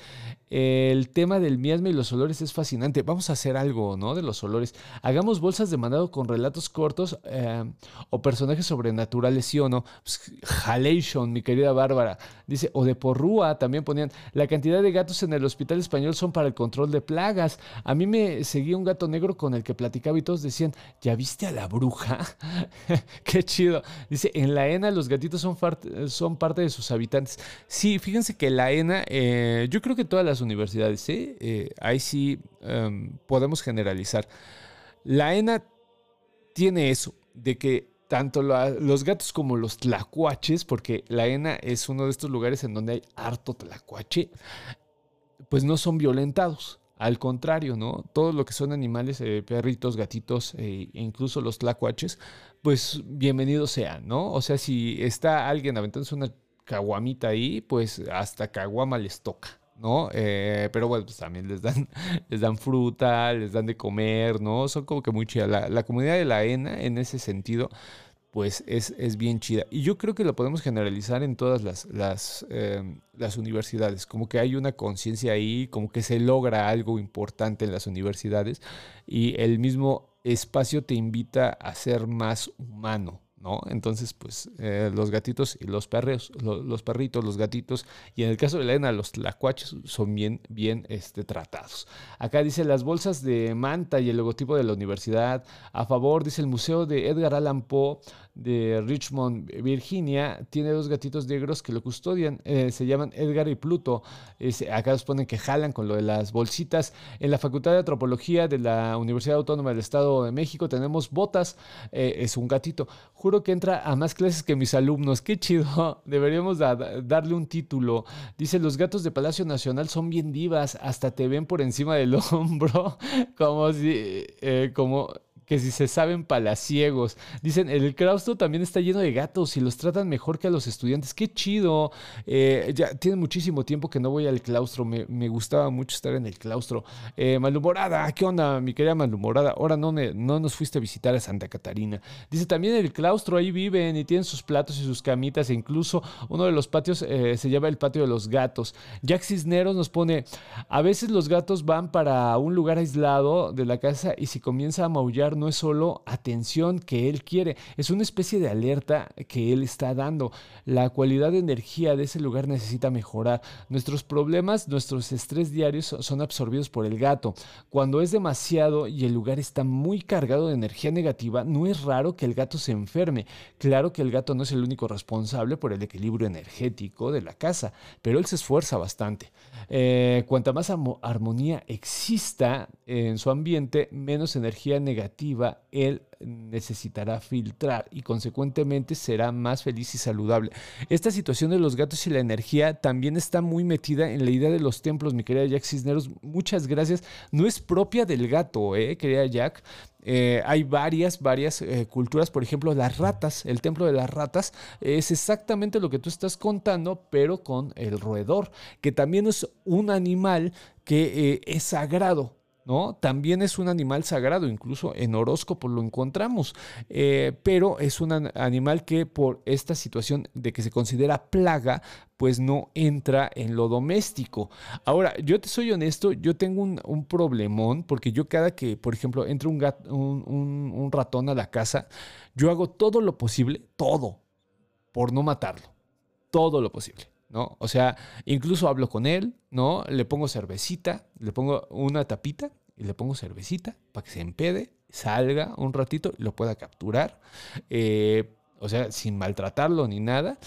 El tema del miasma y los olores es fascinante. Vamos a hacer algo, ¿no? De los olores. Hagamos bolsas de mandado con relatos cortos eh, o personajes sobrenaturales, ¿sí o no? Pues, Halation, mi querida Bárbara. Dice, o de porrúa, también ponían. La cantidad de gatos en el hospital español son para el control de plagas. A mí me seguía un gato negro con el que platicaba y todos decían, ¿ya viste a la bruja? Qué chido. Dice, en la ENA los gatitos son, son parte de sus habitantes. Sí, fíjense que la ENA, eh, yo creo que todas las universidades, ¿eh? ¿eh? ahí sí em, podemos generalizar. La ENA tiene eso, de que tanto los gatos como los tlacuaches, porque la ENA es uno de estos lugares en donde hay harto tlacuache, pues no son violentados. Al contrario, ¿no? Todo lo que son animales, eh, perritos, gatitos e incluso los tlacuaches, pues bienvenidos sean, ¿no? O sea, si está alguien aventándose una caguamita ahí, pues hasta caguama les toca. ¿No? Eh, pero bueno, pues también les dan, les dan fruta, les dan de comer, ¿no? Son como que muy chida. La, comunidad de la ENA, en ese sentido, pues es, es, bien chida. Y yo creo que lo podemos generalizar en todas las, las, em, las universidades. Como que hay una conciencia ahí, como que se logra algo importante en las universidades y el mismo espacio te invita a ser más humano, ¿no? Entonces, pues eh, los gatitos y los perros, los perritos, los gatitos, y en el caso de Elena, los tlacuaches son bien, bien este, tratados. Acá dice las bolsas de manta y el logotipo de la universidad. A favor, dice el Museo de Edgar Allan Poe de Richmond, Virginia, tiene dos gatitos negros que lo custodian. Eh, se llaman Edgar y Pluto. acá nos ponen que jalan con lo de las bolsitas. En la Facultad de Antropología de la Universidad Autónoma del Estado de México tenemos botas. Eh, es un gatito. Juro que entra a más clases que mis alumnos. Qué chido. Deberíamos darle un título. Dice, los gatos de Palacio Nacional son bien divas. Hasta te ven por encima del hombro. como si... Eh, como que si se saben palaciegos. Dicen, el claustro también está lleno de gatos y los tratan mejor que a los estudiantes. Qué chido. Eh, ya tiene muchísimo tiempo que no voy al claustro. Me, gustaba mucho estar en el claustro. Eh, malhumorada, ¿qué onda, mi querida malhumorada? Ahora no, no nos fuiste a visitar a Santa Catarina. Dice, también el claustro, ahí viven y tienen sus platos y sus camitas. E incluso uno de los patios eh, se llama el patio de los gatos. Jack Cisneros nos pone, a veces los gatos van para un lugar aislado de la casa y si comienza a maullar no es solo atención que él quiere, es una especie de alerta que él está dando. La cualidad de energía de ese lugar necesita mejorar. Nuestros problemas, nuestros estrés diarios son absorbidos por el gato. Cuando es demasiado y el lugar está muy cargado de energía negativa, no es raro que el gato se enferme. Claro que el gato no es el único responsable por el equilibrio energético de la casa, pero él se esfuerza bastante. Eh, cuanta más armonía exista en su ambiente, menos energía negativa él necesitará filtrar y consecuentemente será más feliz y saludable. Esta situación de los gatos y la energía también está muy metida en la idea de los templos, mi querida Jack Cisneros. Muchas gracias. No es propia del gato, eh, querida Jack. Eh, hay varias, varias eh, culturas, por ejemplo, las ratas, el templo de las ratas, es exactamente lo que tú estás contando, pero con el roedor, que también es un animal que eh, es sagrado ¿no? También es un animal sagrado, incluso en horóscopo lo encontramos, eh, pero es un animal que por esta situación de que se considera plaga, pues no entra en lo doméstico. Ahora, yo te soy honesto, yo tengo un, problemón, porque yo cada que, por ejemplo, entra un, un ratón a la casa, yo hago todo lo posible, todo, por no matarlo, todo lo posible. ¿No? O sea, incluso hablo con él, ¿no? Le pongo cervecita, le pongo una tapita y le pongo cervecita para que se empede, salga un ratito y lo pueda capturar. Eh, o sea, sin maltratarlo ni nada.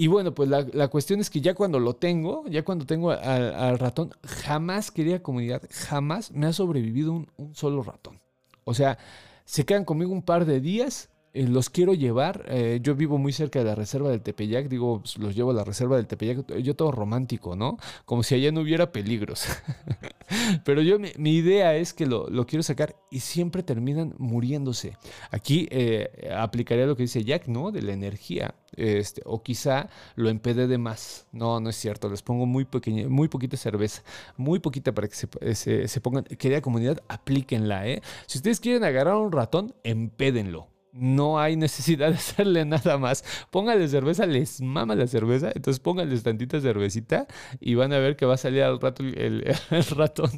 Y bueno, pues la, cuestión es que ya cuando lo tengo, ya cuando tengo al, ratón, jamás, quería comunidad, jamás me ha sobrevivido un, solo ratón. O sea, se quedan conmigo un par de días los quiero llevar. Eh, yo vivo muy cerca de la reserva del Tepeyac, digo, pues, los llevo a la reserva del Tepeyac, yo todo romántico, ¿no? Como si allá no hubiera peligros. Pero yo, mi, idea es que lo, quiero sacar y siempre terminan muriéndose. Aquí eh, aplicaría lo que dice Jack, ¿no? De la energía. Este, o quizá lo empede de más. No, no es cierto. Les pongo muy pequeña, muy poquita cerveza, muy poquita para que se, se pongan. Querida comunidad, aplíquenla, ¿eh? Si ustedes quieren agarrar un ratón, empédenlo no hay necesidad de hacerle nada más. Póngale cerveza, les mama la cerveza, entonces póngales tantita cervecita y van a ver que va a salir al rato el, ratón.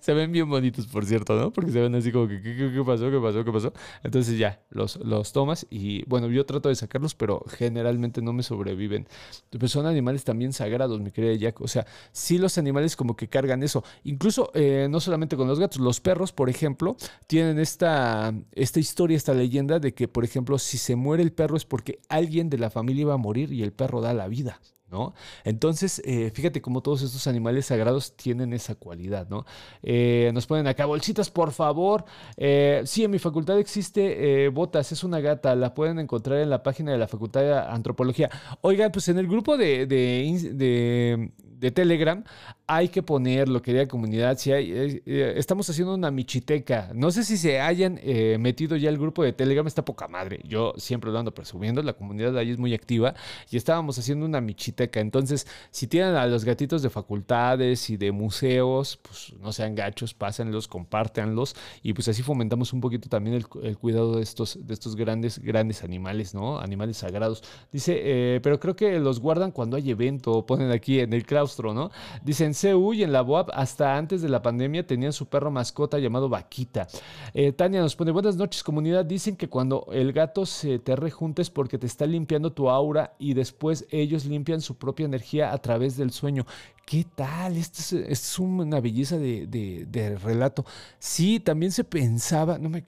Se ven bien bonitos, por cierto, ¿no? Porque se ven así como que, ¿qué, pasó? ¿Qué pasó? ¿Qué pasó? Entonces ya, los, los tomas y bueno, yo trato de sacarlos, pero generalmente no me sobreviven. Pero son animales también sagrados, mi querida Jack. O sea, sí los animales como que cargan eso. Incluso, eh, no solamente con los gatos, los perros, por ejemplo, tienen esta, esta historia, esta leyenda de que, por ejemplo, si se muere el perro es porque alguien de la familia iba a morir y el perro da la vida. ¿No? Entonces, eh, fíjate cómo todos estos animales sagrados tienen esa cualidad, ¿no? Eh, nos ponen acá bolsitas, por favor. Eh, sí, en mi facultad existe Botas, es una gata, la pueden encontrar en la página de la Facultad de Antropología. Oigan, pues en el grupo de, de, de Telegram hay que ponerlo, querida comunidad. Si hay, eh, eh, estamos haciendo una michiteca. No sé si se hayan eh, metido ya el grupo de Telegram, está poca madre. Yo siempre lo ando presumiendo, la comunidad de ahí es muy activa y estábamos haciendo una michiteca. Entonces, si tienen a los gatitos de facultades y de museos, pues no sean gachos, pásenlos, compártanlos y pues así fomentamos un poquito también el, cuidado de estos, de estos grandes, grandes animales, ¿no? Animales sagrados. Dice, pero creo que los guardan cuando hay evento, ponen aquí en el claustro, ¿no? Dicen, en en la BOAP, hasta antes de la pandemia, tenían su perro mascota llamado Vaquita. Eh, Tania nos pone, buenas noches comunidad, dicen que cuando el gato se te rejunta es porque te está limpiando tu aura y después ellos limpian su propia energía a través del sueño. ¿Qué tal? Esto es, una belleza de, relato. Sí, también se pensaba, no me,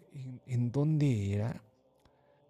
¿en dónde era?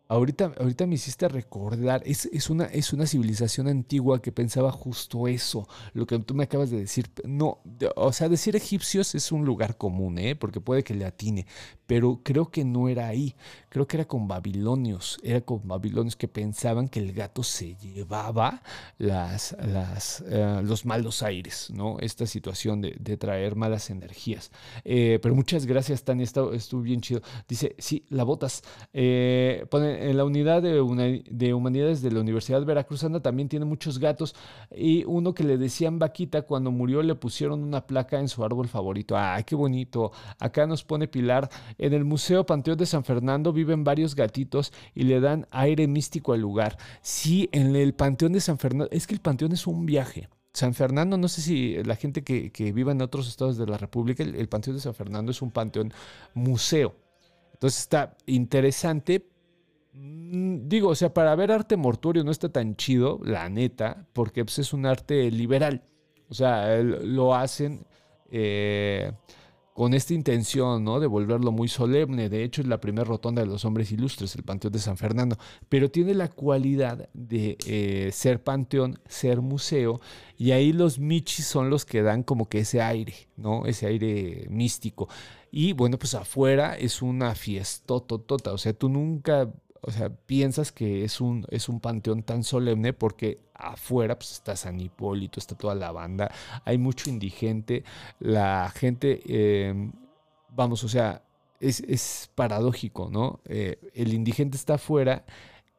Ahorita, ahorita me hiciste recordar, es, es, una, es una civilización antigua que pensaba justo eso, lo que tú me acabas de decir. No, o sea, decir egipcios es un lugar común, ¿eh? porque puede que le atine, pero creo que no era ahí, creo que era con babilonios, era con babilonios que pensaban que el gato se llevaba las, las, eh, los malos aires, ¿no? Esta situación de, traer malas energías. Eh, pero muchas gracias, Tania, estuvo, bien chido. Dice, sí, la botas. Eh, pone en la unidad de, de, humanidades de la Universidad Veracruzana también tiene muchos gatos y uno que le decían vaquita cuando murió le pusieron una placa en su árbol favorito. ¡Ay, qué bonito! Acá nos pone Pilar. En el Museo Panteón de San Fernando viven varios gatitos y le dan aire místico al lugar. Sí, en el Panteón de San Fernando, es que el Panteón es un viaje. San Fernando, no sé si la gente que, que viva en otros estados de la República, el Panteón de San Fernando es un panteón museo. Entonces está interesante, digo, o sea, para ver arte mortuorio no está tan chido, la neta, porque pues, es un arte liberal. O sea, lo hacen eh, con esta intención, ¿no? De volverlo muy solemne. De hecho, es la primera rotonda de los hombres ilustres, el Panteón de San Fernando. Pero tiene la cualidad de eh, ser panteón, ser museo. Y ahí los michis son los que dan como que ese aire, ¿no? Ese aire místico. Y bueno, pues afuera es una fiestototota. O sea, tú nunca o sea, piensas que es un, es un panteón tan solemne porque afuera pues, está San Hipólito, está toda la banda, hay mucho indigente, la gente, em, vamos, o sea, es, paradójico, ¿no? Eh, el indigente está afuera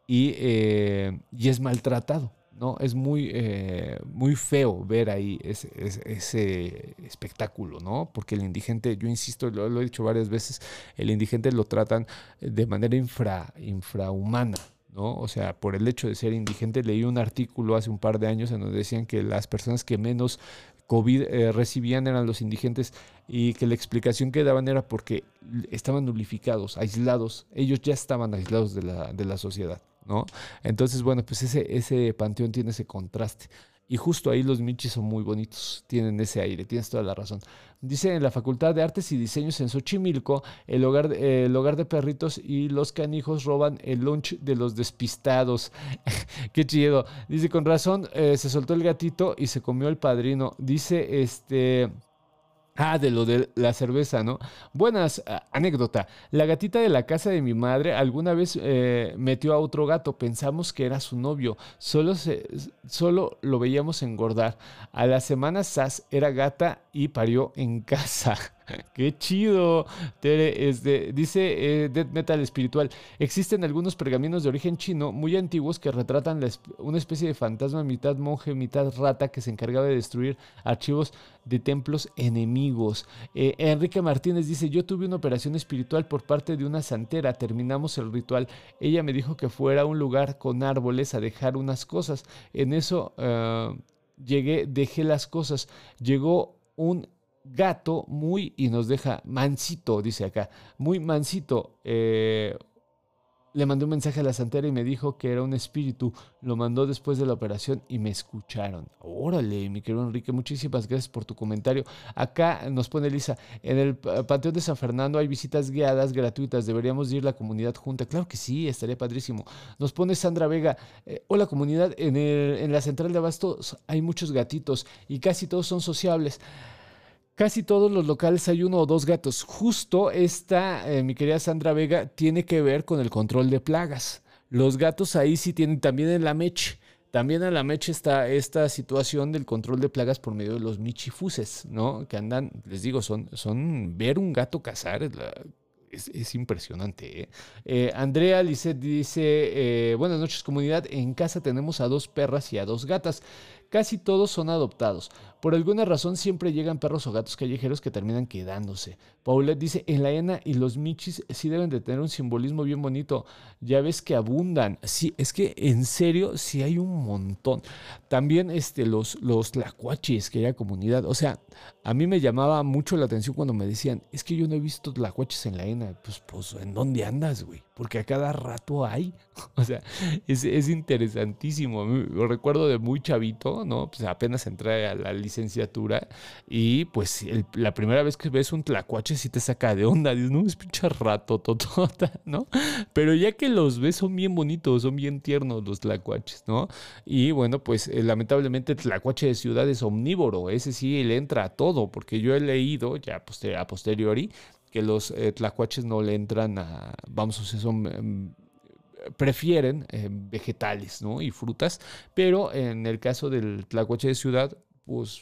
y, eh, y es maltratado. ¿No? Es muy, eh, muy feo ver ahí ese, ese, espectáculo, ¿no? Porque el indigente, yo insisto, lo, he dicho varias veces, el indigente lo tratan de manera infra, infrahumana, ¿no? O sea, por el hecho de ser indigente, leí un artículo hace un par de años en donde decían que las personas que menos COVID eh, recibían eran los indigentes y que la explicación que daban era porque estaban nulificados, aislados, ellos ya estaban aislados de la, de la sociedad. ¿No? Entonces, bueno, pues ese, panteón tiene ese contraste. Y justo ahí los michis son muy bonitos, tienen ese aire, tienes toda la razón. Dice en la Facultad de Artes y Diseños en Xochimilco, el hogar, el hogar de perritos y los canijos roban el lunch de los despistados. Qué chido. Dice, con razón, eh, se soltó el gatito y se comió el padrino. Dice, este... Ah, de lo de la cerveza, ¿no? Buenas, anécdota. La gatita de la casa de mi madre alguna vez eh, metió a otro gato. Pensamos que era su novio. Solo, se, solo lo veíamos engordar. A la semana Sass era gata y parió en casa. ¡Qué chido! Este, dice eh, Metal Espiritual. Existen algunos pergaminos de origen chino muy antiguos que retratan una especie de fantasma mitad monje, mitad rata que se encargaba de destruir archivos de templos enemigos. Eh, Enrique Martínez dice, yo tuve una operación espiritual por parte de una santera. Terminamos el ritual. Ella me dijo que fuera a un lugar con árboles a dejar unas cosas. En eso... Eh, llegué, dejé las cosas. Llegó un gato muy, y nos deja mansito, dice acá, muy mansito. Eh, le mandé un mensaje a la santera y me dijo que era un espíritu. Lo mandó después de la operación y me escucharon. Órale, mi querido Enrique, muchísimas gracias por tu comentario. Acá nos pone Elisa, en el Panteón de San Fernando hay visitas guiadas gratuitas. Deberíamos ir la comunidad junta. Claro que sí, estaría padrísimo. Nos pone Sandra Vega, eh, hola comunidad, en, en la central de Abastos hay muchos gatitos y casi todos son sociables casi todos los locales hay uno o dos gatos. Justo esta, eh, mi querida Sandra Vega, tiene que ver con el control de plagas. Los gatos ahí sí tienen también en la meche. También en la meche está esta situación del control de plagas por medio de los michifuses, ¿no? Que andan, les digo, son, son ver un gato cazar. Es, impresionante. ¿eh? Eh, Andrea Lisset dice, buenas noches comunidad, en casa tenemos a dos perras y a dos gatas Casi todos son adoptados. Por alguna razón siempre llegan perros o gatos callejeros que terminan quedándose. Paulette dice, en la ENA y los michis sí deben de tener un simbolismo bien bonito. Ya ves que abundan. Sí, es que en serio sí hay un montón. También este, los, los tlacuaches, que hay comunidad. O sea, a mí me llamaba mucho la atención cuando me decían, es que yo no he visto tlacuaches en la ENA. Pues, pues, ¿en dónde andas, güey? Porque a cada rato hay. O sea, es, es interesantísimo. Lo recuerdo de muy chavito, ¿no? Pues apenas entré a la licenciatura y pues la primera vez que ves un tlacuache sí te saca de onda. Dices, no, es pinche rato, totota, ¿no? Pero ya que los ves son bien bonitos, son bien tiernos los tlacuaches, ¿no? Y bueno, pues eh, lamentablemente el tlacuache de ciudad es omnívoro. Ese sí le entra a todo, porque yo he leído ya a posteriori que los eh, tlacuaches no le entran a, vamos, sea, son... Em, prefieren vegetales ¿no? y frutas, pero en el caso del tlacuache de ciudad, pues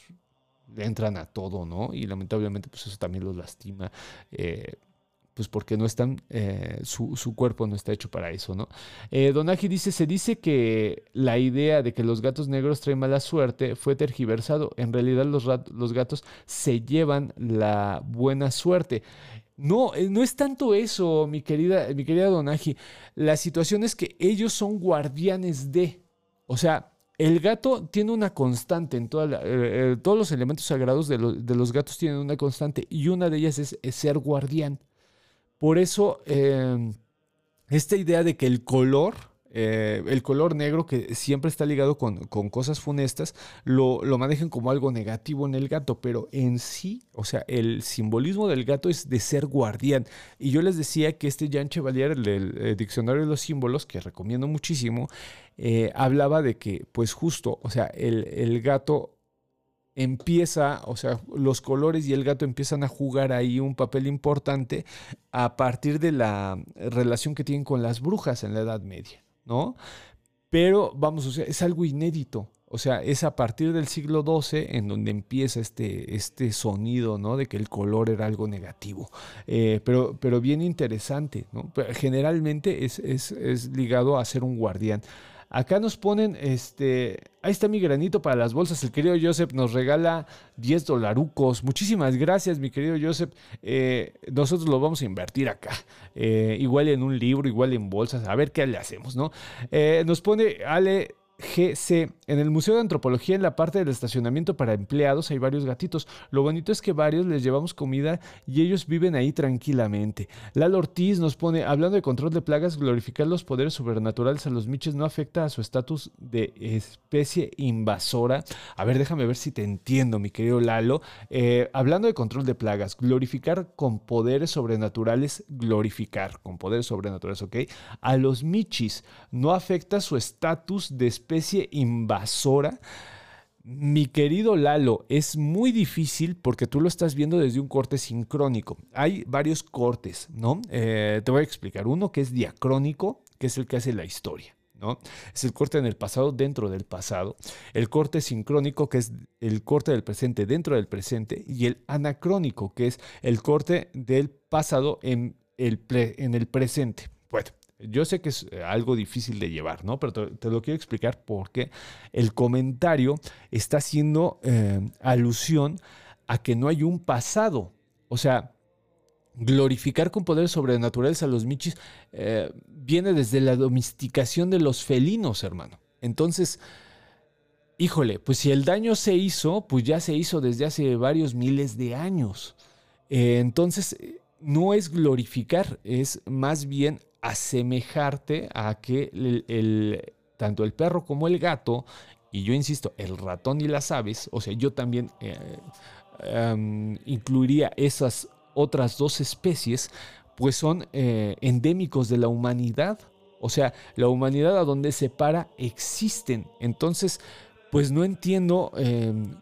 entran a todo, ¿no? Y lamentablemente, pues eso también los lastima. Eh, pues porque no están, eh, su, cuerpo no está hecho para eso, ¿no? Eh, Donagi dice, se dice que la idea de que los gatos negros traen mala suerte fue tergiversado. En realidad los, los gatos se llevan la buena suerte. No, eh, no es tanto eso, mi querida, mi querida Donagi. La situación es que ellos son guardianes de, o sea, el gato tiene una constante en toda todos los elementos sagrados de, los gatos tienen una constante y una de ellas es ser guardián. Por eso, em, esta idea de que el color, eh, el color negro que siempre está ligado con, cosas funestas, lo, manejan como algo negativo en el gato, pero en sí, o sea, el simbolismo del gato es de ser guardián. Y yo les decía que este Jean Chevalier, el, el diccionario de los símbolos, que recomiendo muchísimo, eh, hablaba de que, pues justo, o sea, el, el gato empieza, o sea, los colores y el gato empiezan a jugar ahí un papel importante a partir de la relación que tienen con las brujas en la Edad Media, ¿no? Pero vamos, o sea, es algo inédito. O sea, es a partir del siglo XII en donde empieza este, este sonido, ¿no? De que el color era algo negativo. Eh, pero, pero bien interesante, ¿no? generalmente es, es, es ligado a ser un guardián. Acá nos ponen, este, ahí está mi granito para las bolsas. El querido Joseph nos regala 10 dolarucos. Muchísimas gracias, mi querido Joseph. Eh, nosotros lo vamos a invertir acá. Eh, igual en un libro, igual en bolsas. A ver qué le hacemos, ¿no? Eh, nos pone Ale GC. En el Museo de Antropología, en la parte del estacionamiento para empleados, hay varios gatitos. Lo bonito es que varios les llevamos comida y ellos viven ahí tranquilamente. Lalo Ortiz nos pone, hablando de control de plagas, glorificar los poderes sobrenaturales a los miches no afecta a su estatus de especie invasora. A ver, déjame ver si te entiendo, mi querido Lalo. Eh, hablando de control de plagas, glorificar con poderes sobrenaturales, glorificar con poderes sobrenaturales, ¿ok? A los michis no afecta su estatus de especie especie invasora. Mi querido Lalo, es muy difícil porque tú lo estás viendo desde un corte sincrónico. Hay varios cortes, ¿no? Eh, te voy a explicar. Uno que es diacrónico, que es el que hace la historia. ¿no? Es el corte en el pasado dentro del pasado, el corte sincrónico que es el corte del presente dentro del presente y el anacrónico que es el corte del pasado en el, en el presente. Bueno, yo sé que es eh, algo difícil de llevar, ¿no? Pero te, lo quiero explicar porque el comentario está haciendo eh, alusión a que no hay un pasado. O sea, glorificar con poderes sobrenaturales a los michis eh, viene desde la domesticación de los felinos, hermano. Entonces, híjole, pues si el daño se hizo, pues ya se hizo desde hace varios miles de años. entonces, no es glorificar, es más bien asemejarte a que el, tanto el perro como el gato, y yo insisto, el ratón y las aves, o sea, yo también eh, em, incluiría esas otras dos especies, pues son eh, endémicos de la humanidad. O sea, la humanidad a donde se para existen. Entonces, pues no entiendo em,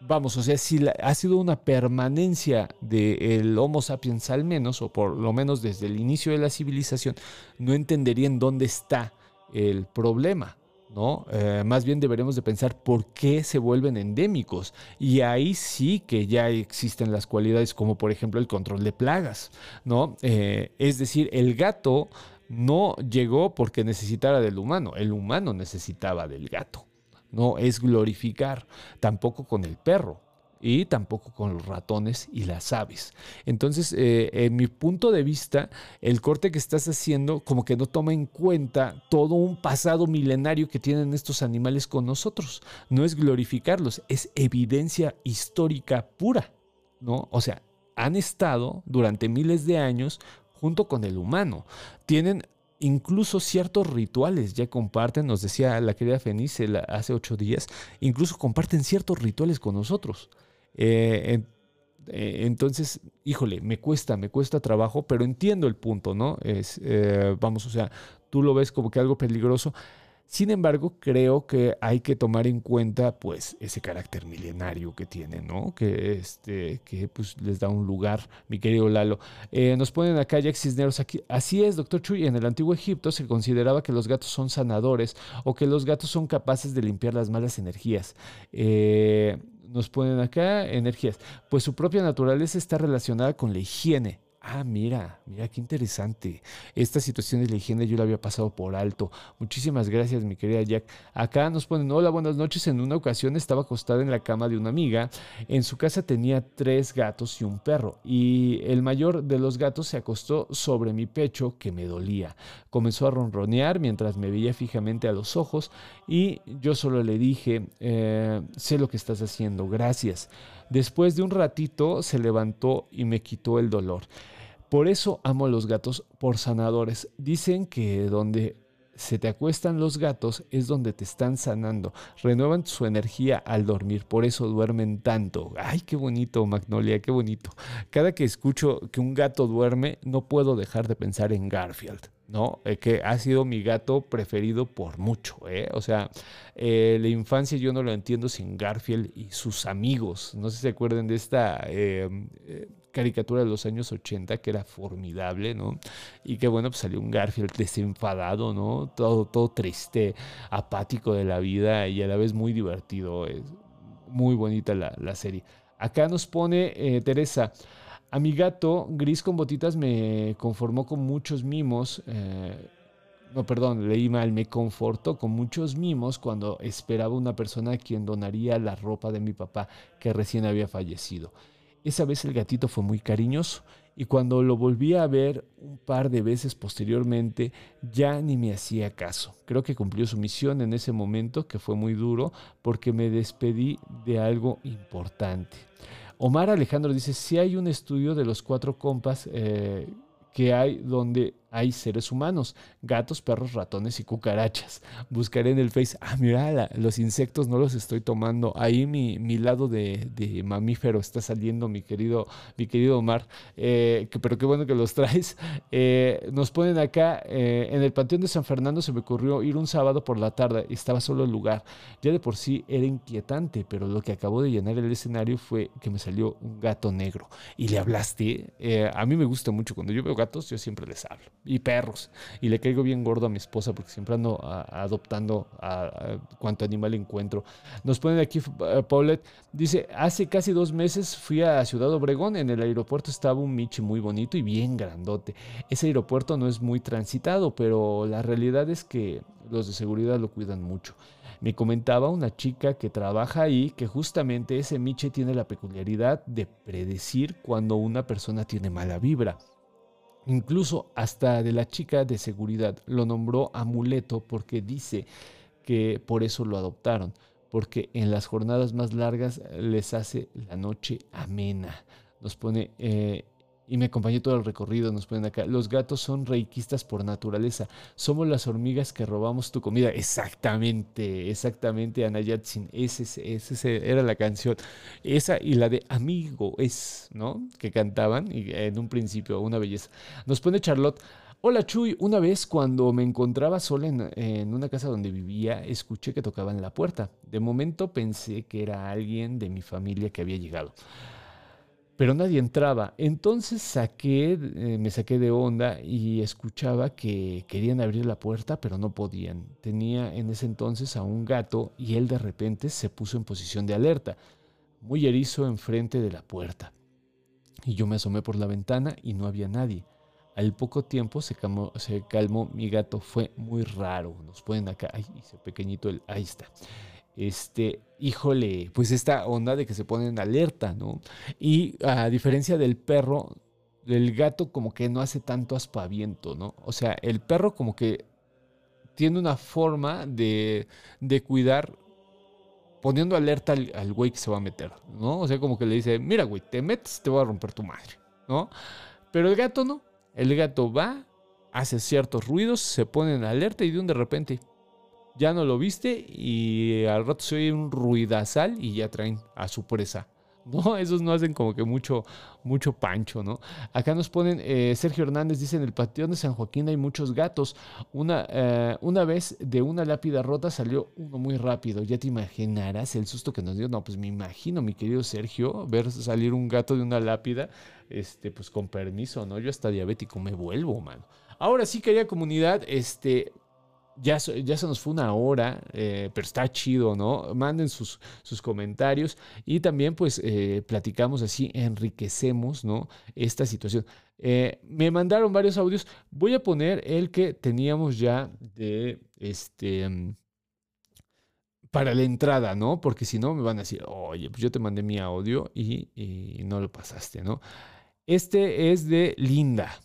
vamos, o sea, si ha sido una permanencia del Homo sapiens al menos, o por lo menos desde el inicio de la civilización, no entendería en dónde está el problema. ¿no? Eh, más bien deberemos de pensar por qué se vuelven endémicos. Y ahí sí que ya existen las cualidades como por ejemplo el control de plagas, ¿no? Eh, es decir, el gato no llegó porque necesitara del humano, el humano necesitaba del gato. No es glorificar, tampoco con el perro y tampoco con los ratones y las aves. Entonces, eh, en mi punto de vista, el corte que estás haciendo como que no toma en cuenta todo un pasado milenario que tienen estos animales con nosotros. No es glorificarlos, es evidencia histórica pura, ¿no? O sea, han estado durante miles de años junto con el humano. Tienen incluso ciertos rituales ya comparten, nos decía la querida Fenice hace ocho días, incluso comparten ciertos rituales con nosotros. Eh, eh, entonces, híjole, me cuesta, me cuesta trabajo, pero entiendo el punto, ¿no? Es, eh, vamos, o sea, tú lo ves como que algo peligroso. Sin embargo, creo que hay que tomar en cuenta, pues, ese carácter milenario que tiene, ¿no? Que, este, que pues, les da un lugar, mi querido Lalo. nos ponen acá Jack Cisneros. Así es, doctor Chuy, en el antiguo Egipto se consideraba que los gatos son sanadores o que los gatos son capaces de limpiar las malas energías. Eh, nos ponen acá energías. Pues su propia naturaleza está relacionada con la higiene. Ah, mira, mira qué interesante. Esta situación de la yo la había pasado por alto. Muchísimas gracias, mi querida Jack. Acá nos ponen, hola, buenas noches. En una ocasión estaba acostada en la cama de una amiga. En su casa tenía tres gatos y un perro. Y el mayor de los gatos se acostó sobre mi pecho que me dolía. Comenzó a ronronear mientras me veía fijamente a los ojos y yo solo le dije, eh, sé lo que estás haciendo, gracias. Después de un ratito se levantó y me quitó el dolor. Por eso amo a los gatos por sanadores. Dicen que donde se te acuestan los gatos es donde te están sanando. Renuevan su energía al dormir, por eso duermen tanto. Ay, qué bonito, Magnolia, qué bonito. Cada que escucho que un gato duerme, no puedo dejar de pensar en Garfield. ¿No? Eh, que ha sido mi gato preferido por mucho, ¿eh? O sea, eh, la infancia yo no lo entiendo sin Garfield y sus amigos. No sé si se acuerdan de esta em, caricatura de los años 80 que era formidable, ¿no? Y que bueno, pues salió un Garfield desenfadado, ¿no? Todo, todo triste, apático de la vida y a la vez muy divertido. Es muy bonita la, la serie. Acá nos pone Teresa. A mi gato, gris con botitas, me conformó con muchos mimos. Eh, no, perdón, leí mal, me confortó con muchos mimos cuando esperaba una persona a quien donaría la ropa de mi papá que recién había fallecido. Esa vez el gatito fue muy cariñoso y cuando lo volví a ver un par de veces posteriormente ya ni me hacía caso. Creo que cumplió su misión en ese momento que fue muy duro porque me despedí de algo importante. Omar Alejandro dice, si hay un estudio de los cuatro compas eh, que hay donde hay seres humanos, gatos, perros, ratones y cucarachas. Buscaré en el Face, ah, mira, los insectos no los estoy tomando. Ahí mi, mi lado de, mamífero está saliendo, mi querido, mi querido Omar. Eh, pero qué bueno que los traes. Eh, nos ponen acá, eh, en el Panteón de San Fernando se me ocurrió ir un sábado por la tarde, estaba solo el lugar. Ya de por sí era inquietante, pero lo que acabó de llenar el escenario fue que me salió un gato negro. Y le hablaste. a mí me gusta mucho, cuando yo veo gatos, yo siempre les hablo y perros. Y le caigo bien gordo a mi esposa porque siempre ando adoptando a, cuanto animal encuentro. Nos ponen aquí, uh, Paulette, dice, hace casi dos meses fui a Ciudad Obregón, en el aeropuerto estaba un Michi muy bonito y bien grandote. Ese aeropuerto no es muy transitado, pero la realidad es que los de seguridad lo cuidan mucho. Me comentaba una chica que trabaja ahí que justamente ese Miche tiene la peculiaridad de predecir cuando una persona tiene mala vibra. Incluso hasta de la chica de seguridad lo nombró amuleto porque dice que por eso lo adoptaron, porque en las jornadas más largas les hace la noche amena. Nos pone eh, y me acompañó todo el recorrido, nos ponen acá. Los gatos son reikistas por naturaleza. Somos las hormigas que robamos tu comida. Exactamente, exactamente, Ana Yatsin. Ese, ese, era la canción. Esa y la de Amigo es, ¿no? Que cantaban y en un principio, una belleza. Nos pone Charlotte. Hola Chuy, una vez cuando me encontraba sola en, en, una casa donde vivía, escuché que tocaban la puerta. De momento pensé que era alguien de mi familia que había llegado pero nadie entraba. Entonces saqué, eh, me saqué de onda y escuchaba que querían abrir la puerta, pero no podían. Tenía en ese entonces a un gato y él de repente se puso en posición de alerta, muy erizo enfrente de la puerta. Y yo me asomé por la ventana y no había nadie. Al poco tiempo se calmó, mi gato, fue muy raro. Nos pueden acá, ay, ese pequeñito, el, ahí está. Este, híjole, pues esta onda de que se ponen alerta, ¿no? Y a diferencia del perro, el gato como que no hace tanto aspaviento, ¿no? O sea, el perro como que tiene una forma de, de cuidar poniendo alerta al, güey que se va a meter, ¿no? O sea, como que le dice, mira, güey, te metes, te voy a romper tu madre, ¿no? Pero el gato no. El gato va, hace ciertos ruidos, se pone en alerta y de un de repente ya no lo viste y al rato se oye un ruidazal y ya traen a su presa. ¿no? Esos no hacen como que mucho, mucho pancho, ¿no? Acá nos ponen, eh, Sergio Hernández dice, en el panteón de San Joaquín hay muchos gatos. Una, eh, una vez de una lápida rota salió uno muy rápido. Ya te imaginarás el susto que nos dio. No, pues me imagino, mi querido Sergio, ver salir un gato de una lápida, este, pues con permiso, ¿no? Yo hasta diabético me vuelvo, mano. Ahora sí, quería comunidad, este, ya, ya, se nos fue una hora, eh, pero está chido, ¿no? Manden sus, sus comentarios y también pues eh, platicamos así, enriquecemos, ¿no? Esta situación. Eh, me mandaron varios audios. Voy a poner el que teníamos ya de este mm, para la entrada, ¿no? Porque si no me van a decir, oye, pues yo te mandé mi audio y, y no lo pasaste, ¿no? Este es de Linda.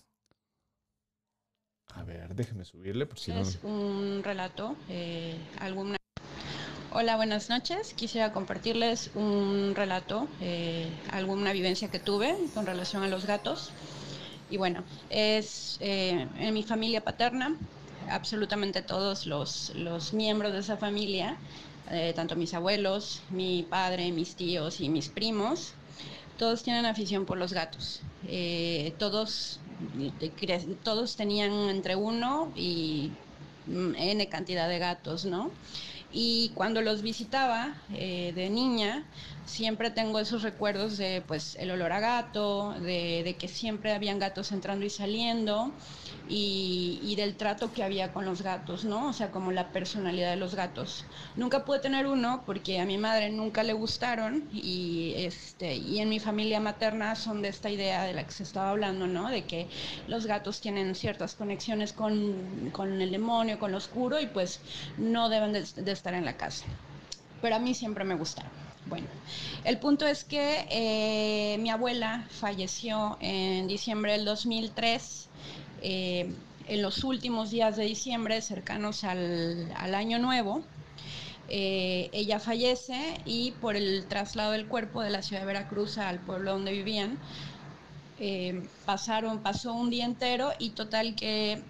A ver, déjeme subirle por si es un relato, eh, alguna... Hola, buenas noches. Quisiera compartirles un relato, eh, alguna vivencia que tuve con relación a los gatos. Y bueno, es eh, en mi familia paterna, absolutamente todos los, los miembros de esa familia, tanto mis abuelos, mi padre, mis tíos y mis primos, todos tienen afición por los gatos. todos todos tenían entre uno y N cantidad de gatos, ¿no? Y cuando los visitaba eh, de niña, siempre tengo esos recuerdos de pues el olor a gato, de, que siempre habían gatos entrando y saliendo y, del trato que había con los gatos, ¿no? O sea, como la personalidad de los gatos. Nunca pude tener uno porque a mi madre nunca le gustaron y, este, y en mi familia materna son de esta idea de la que se estaba hablando, ¿no? De que los gatos tienen ciertas conexiones con, con el demonio, con lo oscuro y pues no deben de, de estar en la casa. Pero a mí siempre me gustaron. Bueno, el punto es que eh, mi abuela falleció en diciembre del 2003 eh, en los últimos días de diciembre, cercanos al, año nuevo, eh, ella fallece y por el traslado del cuerpo de la ciudad de Veracruz al pueblo donde vivían, eh, pasaron, pasó un día entero y total que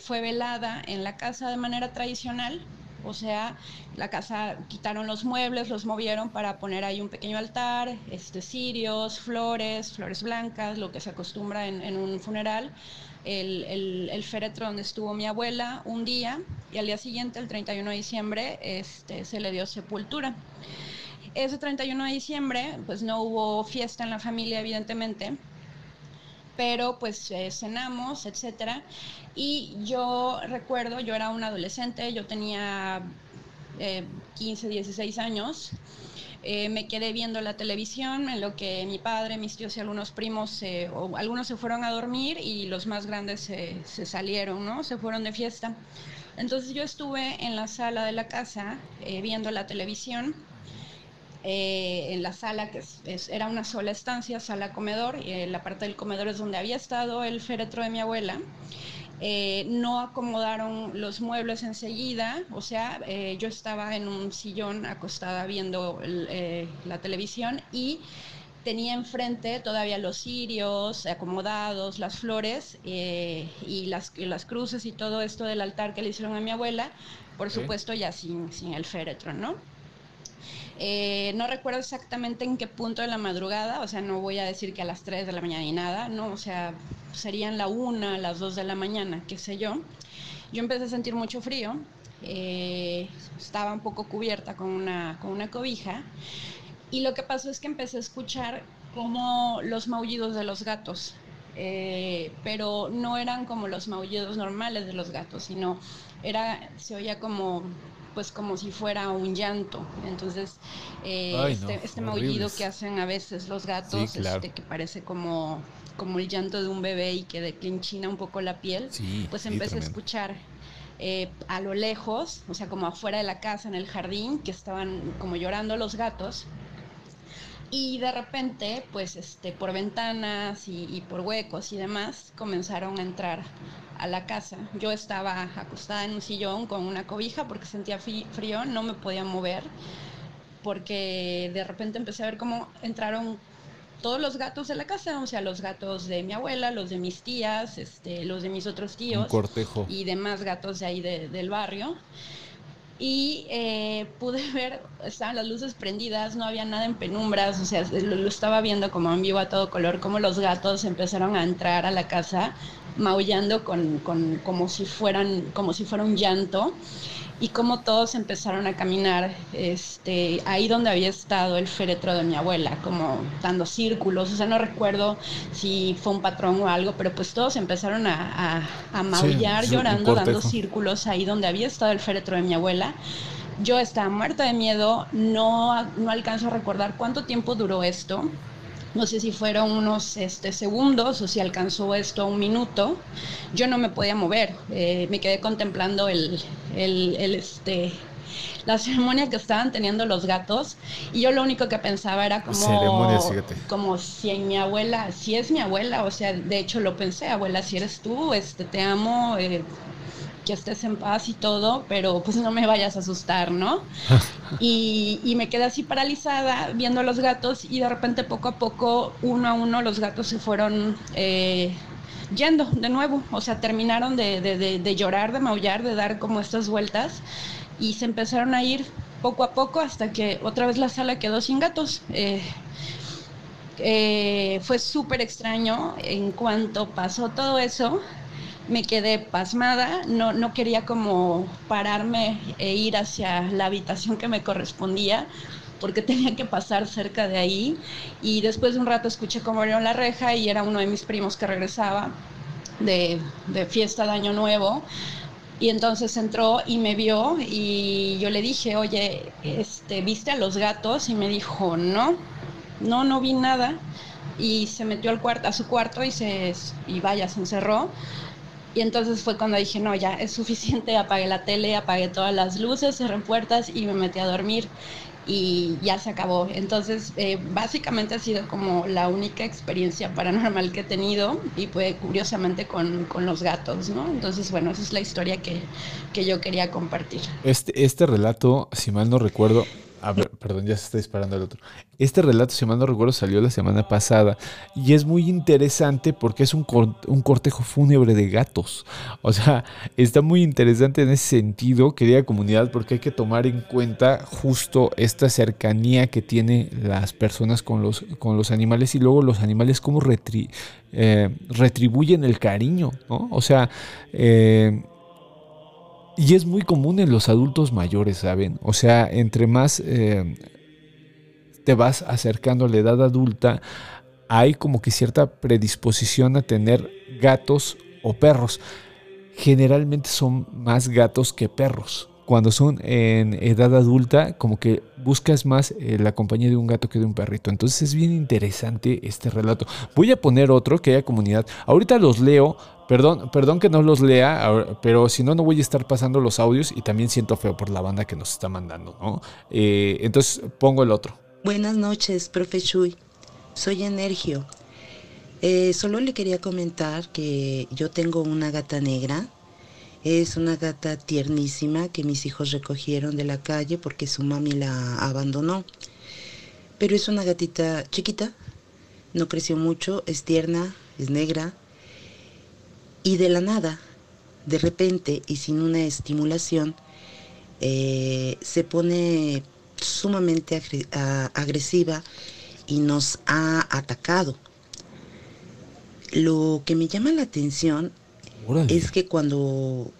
fue velada en la casa de manera tradicional, o sea, la casa quitaron los muebles, los movieron para poner ahí un pequeño altar, este, cirios, flores, flores blancas, lo que se acostumbra en un funeral el, el, féretro donde estuvo mi abuela un día y al día siguiente, el 31 de diciembre, este, se le dio sepultura. Ese 31 de diciembre, pues no hubo fiesta en la familia, evidentemente, pero pues eh, cenamos, etcétera. Y yo recuerdo, yo era un adolescente, yo tenía 15, eh, 16 años. Eh, me quedé viendo la televisión en lo que mi padre, mis tíos y algunos primos, o algunos se fueron a dormir y los más grandes se, salieron, ¿no? Se fueron de fiesta. Entonces yo estuve en la sala de la casa viendo la televisión. Eh, en la sala, que era una sola estancia, sala comedor, y la parte del comedor es donde había estado el féretro de mi abuela. Eh, no acomodaron los muebles enseguida, o sea, eh, yo estaba en un sillón acostada viendo eh, la televisión y tenía enfrente todavía los cirios acomodados, las flores y las, las, cruces y todo esto del altar que le hicieron a mi abuela, por supuesto ya sin, sin el féretro, ¿no? Eh, no recuerdo exactamente en qué punto de la madrugada, o sea, no voy a decir que a las 3 de la mañana ni nada, no, o sea, serían la 1, las 2 de la mañana, qué sé yo. Yo empecé a sentir mucho frío, eh, estaba un poco cubierta con una, con una cobija y lo que pasó es que empecé a escuchar como los maullidos de los gatos, eh, pero no eran como los maullidos normales de los gatos, sino era, se oía como pues como si fuera un llanto. Entonces, eh, este, este maullido que hacen a veces los gatos, este, que parece como, como el llanto de un bebé y que, de, que enchina un poco la piel, pues empecé a escuchar eh, a lo lejos, o sea, como afuera de la casa, en el jardín, que estaban como llorando los gatos. Y de repente, pues este, por ventanas y, y por huecos y demás, comenzaron a entrar a la casa. Yo estaba acostada en un sillón con una cobija porque sentía frío, no me podía mover, porque de repente empecé a ver cómo entraron todos los gatos de la casa, o sea, los gatos de mi abuela, los de mis tías, este, los de mis otros tíos. cortejo. Y demás gatos de ahí del barrio. Y eh, pude ver, estaban las luces prendidas, no había nada en penumbras, o sea, lo, estaba viendo como en vivo a todo color, como los gatos empezaron a entrar a la casa maullando con, con, como, si fueran, como si fuera un llanto y como todos empezaron a caminar este, ahí donde había estado el féretro de mi abuela, como dando círculos, o sea, no recuerdo si fue un patrón o algo, pero pues todos empezaron a, a, maullar, llorando, dando círculos ahí donde había estado el féretro de mi abuela. Yo estaba muerta de miedo, no, no alcanzo a recordar cuánto tiempo duró esto, no sé si fueron unos este, segundos o si alcanzó esto un minuto, yo no me podía mover, eh, me quedé contemplando el, el, este, la ceremonia que estaban teniendo los gatos y yo lo único que pensaba era como, como si mi abuela, si es mi abuela, o sea, de hecho lo pensé, abuela, si eres tú, este, te amo, eh, que estés en paz y todo, pero pues no me vayas a asustar, ¿no? y, y, me quedé así paralizada viendo a los gatos y de repente poco a poco, uno a uno, los gatos se fueron eh, yendo de nuevo, o sea, terminaron de, de, de, llorar, de maullar, de dar como estas vueltas y se empezaron a ir poco a poco hasta que otra vez la sala quedó sin gatos. Eh, eh, fue súper extraño en cuanto pasó todo eso me quedé pasmada, no, no quería como pararme e ir hacia la habitación que me correspondía porque tenía que pasar cerca de ahí y después de un rato escuché cómo abrieron la reja y era uno de mis primos que regresaba de, de fiesta de Año Nuevo y entonces entró y me vio y yo le dije, oye, este, ¿viste a los gatos? Y me dijo, no, no, no vi nada. Y se metió al cuarto, a su cuarto y, se, y vaya, se encerró. Y entonces fue cuando dije, no, ya es suficiente, apagué la tele, apagué todas las luces, cerré puertas y me metí a dormir y ya se acabó. Entonces, eh, básicamente ha sido como la única experiencia paranormal que he tenido y fue curiosamente con, con los gatos, ¿no? Entonces, bueno, esa es la historia que, que yo quería compartir. Este, este relato, si mal no recuerdo, a ver, perdón, ya se está disparando el otro. Este relato, si mal recuerdo, salió la semana pasada y es muy interesante porque es un, cortejo fúnebre de gatos. O sea, está muy interesante en ese sentido, querida comunidad, porque hay que tomar en cuenta justo esta cercanía que tienen las personas con los, con los animales y luego los animales cómo eh, retribuyen el cariño, ¿no? O sea, eh, y es muy común en los adultos mayores, ¿saben? O sea, entre más eh, te vas acercando a la edad adulta, hay como que cierta predisposición a tener gatos o perros. Generalmente son más gatos que perros. Cuando son en edad adulta, como que buscas más eh, la compañía de un gato que de un perrito. Entonces es bien interesante este relato. Voy a poner otro que haya comunidad. Ahorita los leo Perdón, perdón que no los lea, pero si no, no voy a estar pasando los audios y también siento feo por la banda que nos está mandando, ¿no? Eh, entonces pongo el otro. Buenas noches, profe Chuy. Soy Energio. Eh, solo le quería comentar que yo tengo una gata negra. Es una gata tiernísima que mis hijos recogieron de la calle porque su mami la abandonó. Pero es una gatita chiquita, no creció mucho, es tierna, es negra, y de la nada, de repente y sin una estimulación, eh, se pone sumamente agresiva y nos ha atacado. Lo que me llama la atención es que cuando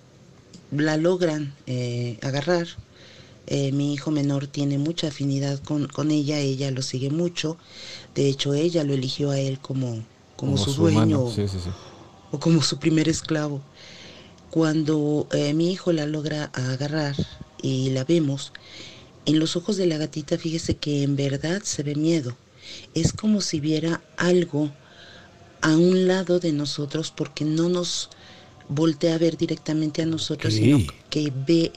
la logran eh, agarrar, eh, mi hijo menor tiene mucha afinidad con, ella, ella lo sigue mucho, de hecho ella lo eligió a él como, como, su, dueño o como su primer esclavo. Cuando eh, mi hijo la logra agarrar y la vemos, en los ojos de la gatita fíjese que en verdad se ve miedo. Es como si viera algo a un lado de nosotros porque no nos voltea a ver directamente a nosotros, Ok. sino que ve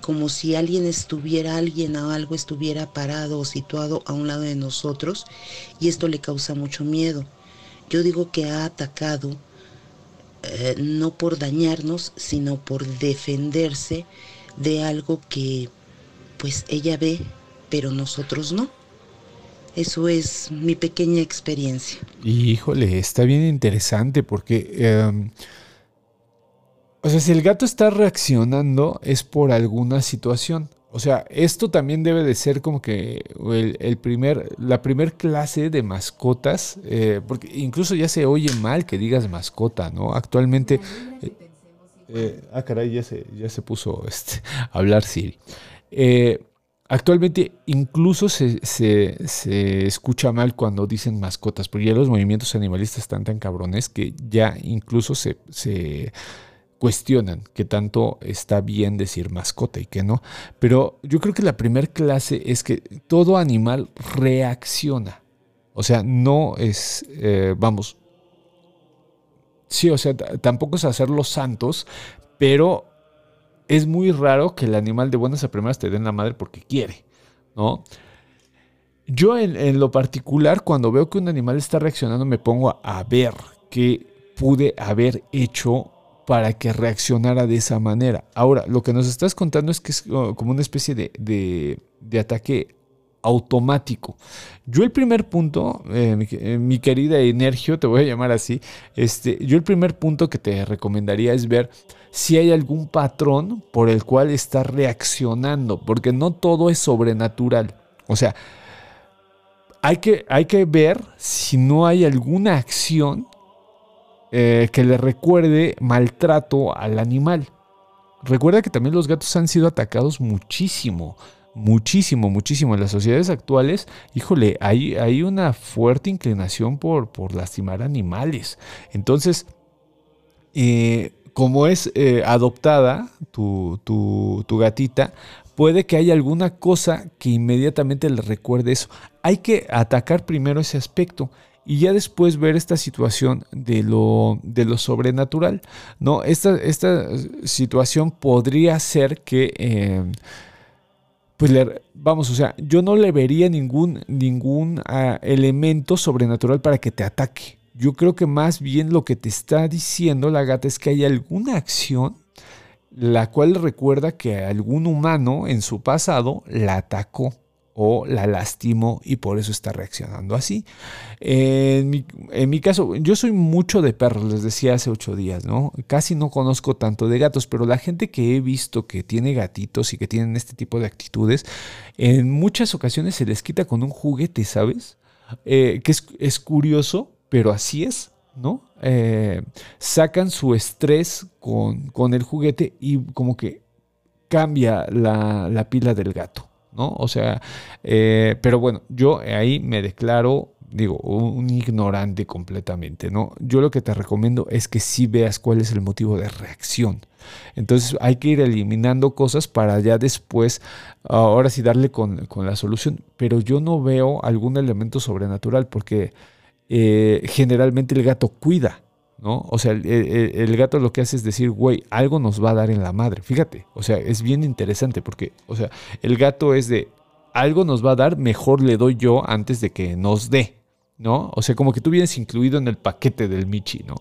como si alguien estuviera, alguien o algo estuviera parado o situado a un lado de nosotros y esto le causa mucho miedo. Yo digo que ha atacado eh, no por dañarnos, sino por defenderse de algo que pues ella ve, pero nosotros no. Eso es mi pequeña experiencia. Híjole, está bien interesante porque... em, o sea, si el gato está reaccionando es por alguna situación. O sea, esto también debe de ser como que el, el primer, la primer clase de mascotas, eh, porque incluso ya se oye mal que digas mascota, ¿no? Actualmente... eh, eh, ah, caray, ya se, ya se puso este, a hablar Siri. Eh, actualmente incluso se, se- se escucha mal cuando dicen mascotas, porque ya los movimientos animalistas están tan cabrones que ya incluso se, se cuestionan que tanto está bien decir mascota y que no. Pero yo creo que la primera clase es que todo animal reacciona. O sea, no es, eh, vamos, Sí, o sea, tampoco es hacerlos santos, pero es muy raro que el animal de buenas a primeras te den la madre porque quiere, ¿no? Yo en, lo particular, cuando veo que un animal está reaccionando, me pongo a ver qué pude haber hecho para que reaccionara de esa manera. Ahora, lo que nos estás contando es que es uh, como una especie de, de- de ataque automático. Yo el primer punto, eh, mi, eh, mi querida Energio, te voy a llamar así, este, yo el primer punto que te recomendaría es ver si hay algún patrón por el cual está reaccionando, porque no todo es sobrenatural. O sea, hay que, hay que ver si no hay alguna acción eh, que le recuerde maltrato al animal. Recuerda que también los gatos han sido atacados muchísimo, muchísimo, muchísimo. En las sociedades actuales, híjole, hay, hay una fuerte inclinación por, por lastimar animales. Entonces, eh, como es eh, adoptada tu, tu, tu gatita, puede que haya alguna cosa que inmediatamente le recuerde eso. Hay que atacar primero ese aspecto y ya después ver esta situación de lo, de lo sobrenatural. ¿no? Esta, esta situación podría ser que, eh, pues vamos, o sea, yo no le vería ningún, ningún ah, elemento sobrenatural para que te ataque. Yo creo que más bien lo que te está diciendo la gata es que hay alguna acción la cual recuerda que algún humano en su pasado la atacó o la lastimó y por eso está reaccionando así. En mi, en mi caso, yo soy mucho de perros, les decía hace ocho días, ¿no? Casi no conozco tanto de gatos, pero la gente que he visto que tiene gatitos y que tienen este tipo de actitudes, en muchas ocasiones se les quita con un juguete, ¿sabes? Eh, que es, es curioso, pero así es, ¿no? Eh, sacan su estrés con, con el juguete y como que cambia la, la pila del gato, ¿no? O sea, eh, pero bueno, yo ahí me declaro, digo, un ignorante completamente, ¿no? Yo lo que te recomiendo es que sí veas cuál es el motivo de reacción. Entonces hay que ir eliminando cosas para ya después, ahora sí darle con, con la solución. Pero yo no veo algún elemento sobrenatural porque eh, generalmente el gato cuida, ¿no? O sea, el, gato lo que hace es decir, güey, algo nos va a dar en la madre. Fíjate, o sea, es bien interesante porque, o sea, el gato es de, algo nos va a dar, mejor le doy yo antes de que nos dé, ¿no? O sea, como que tú vienes incluido en el paquete del Michi, ¿no?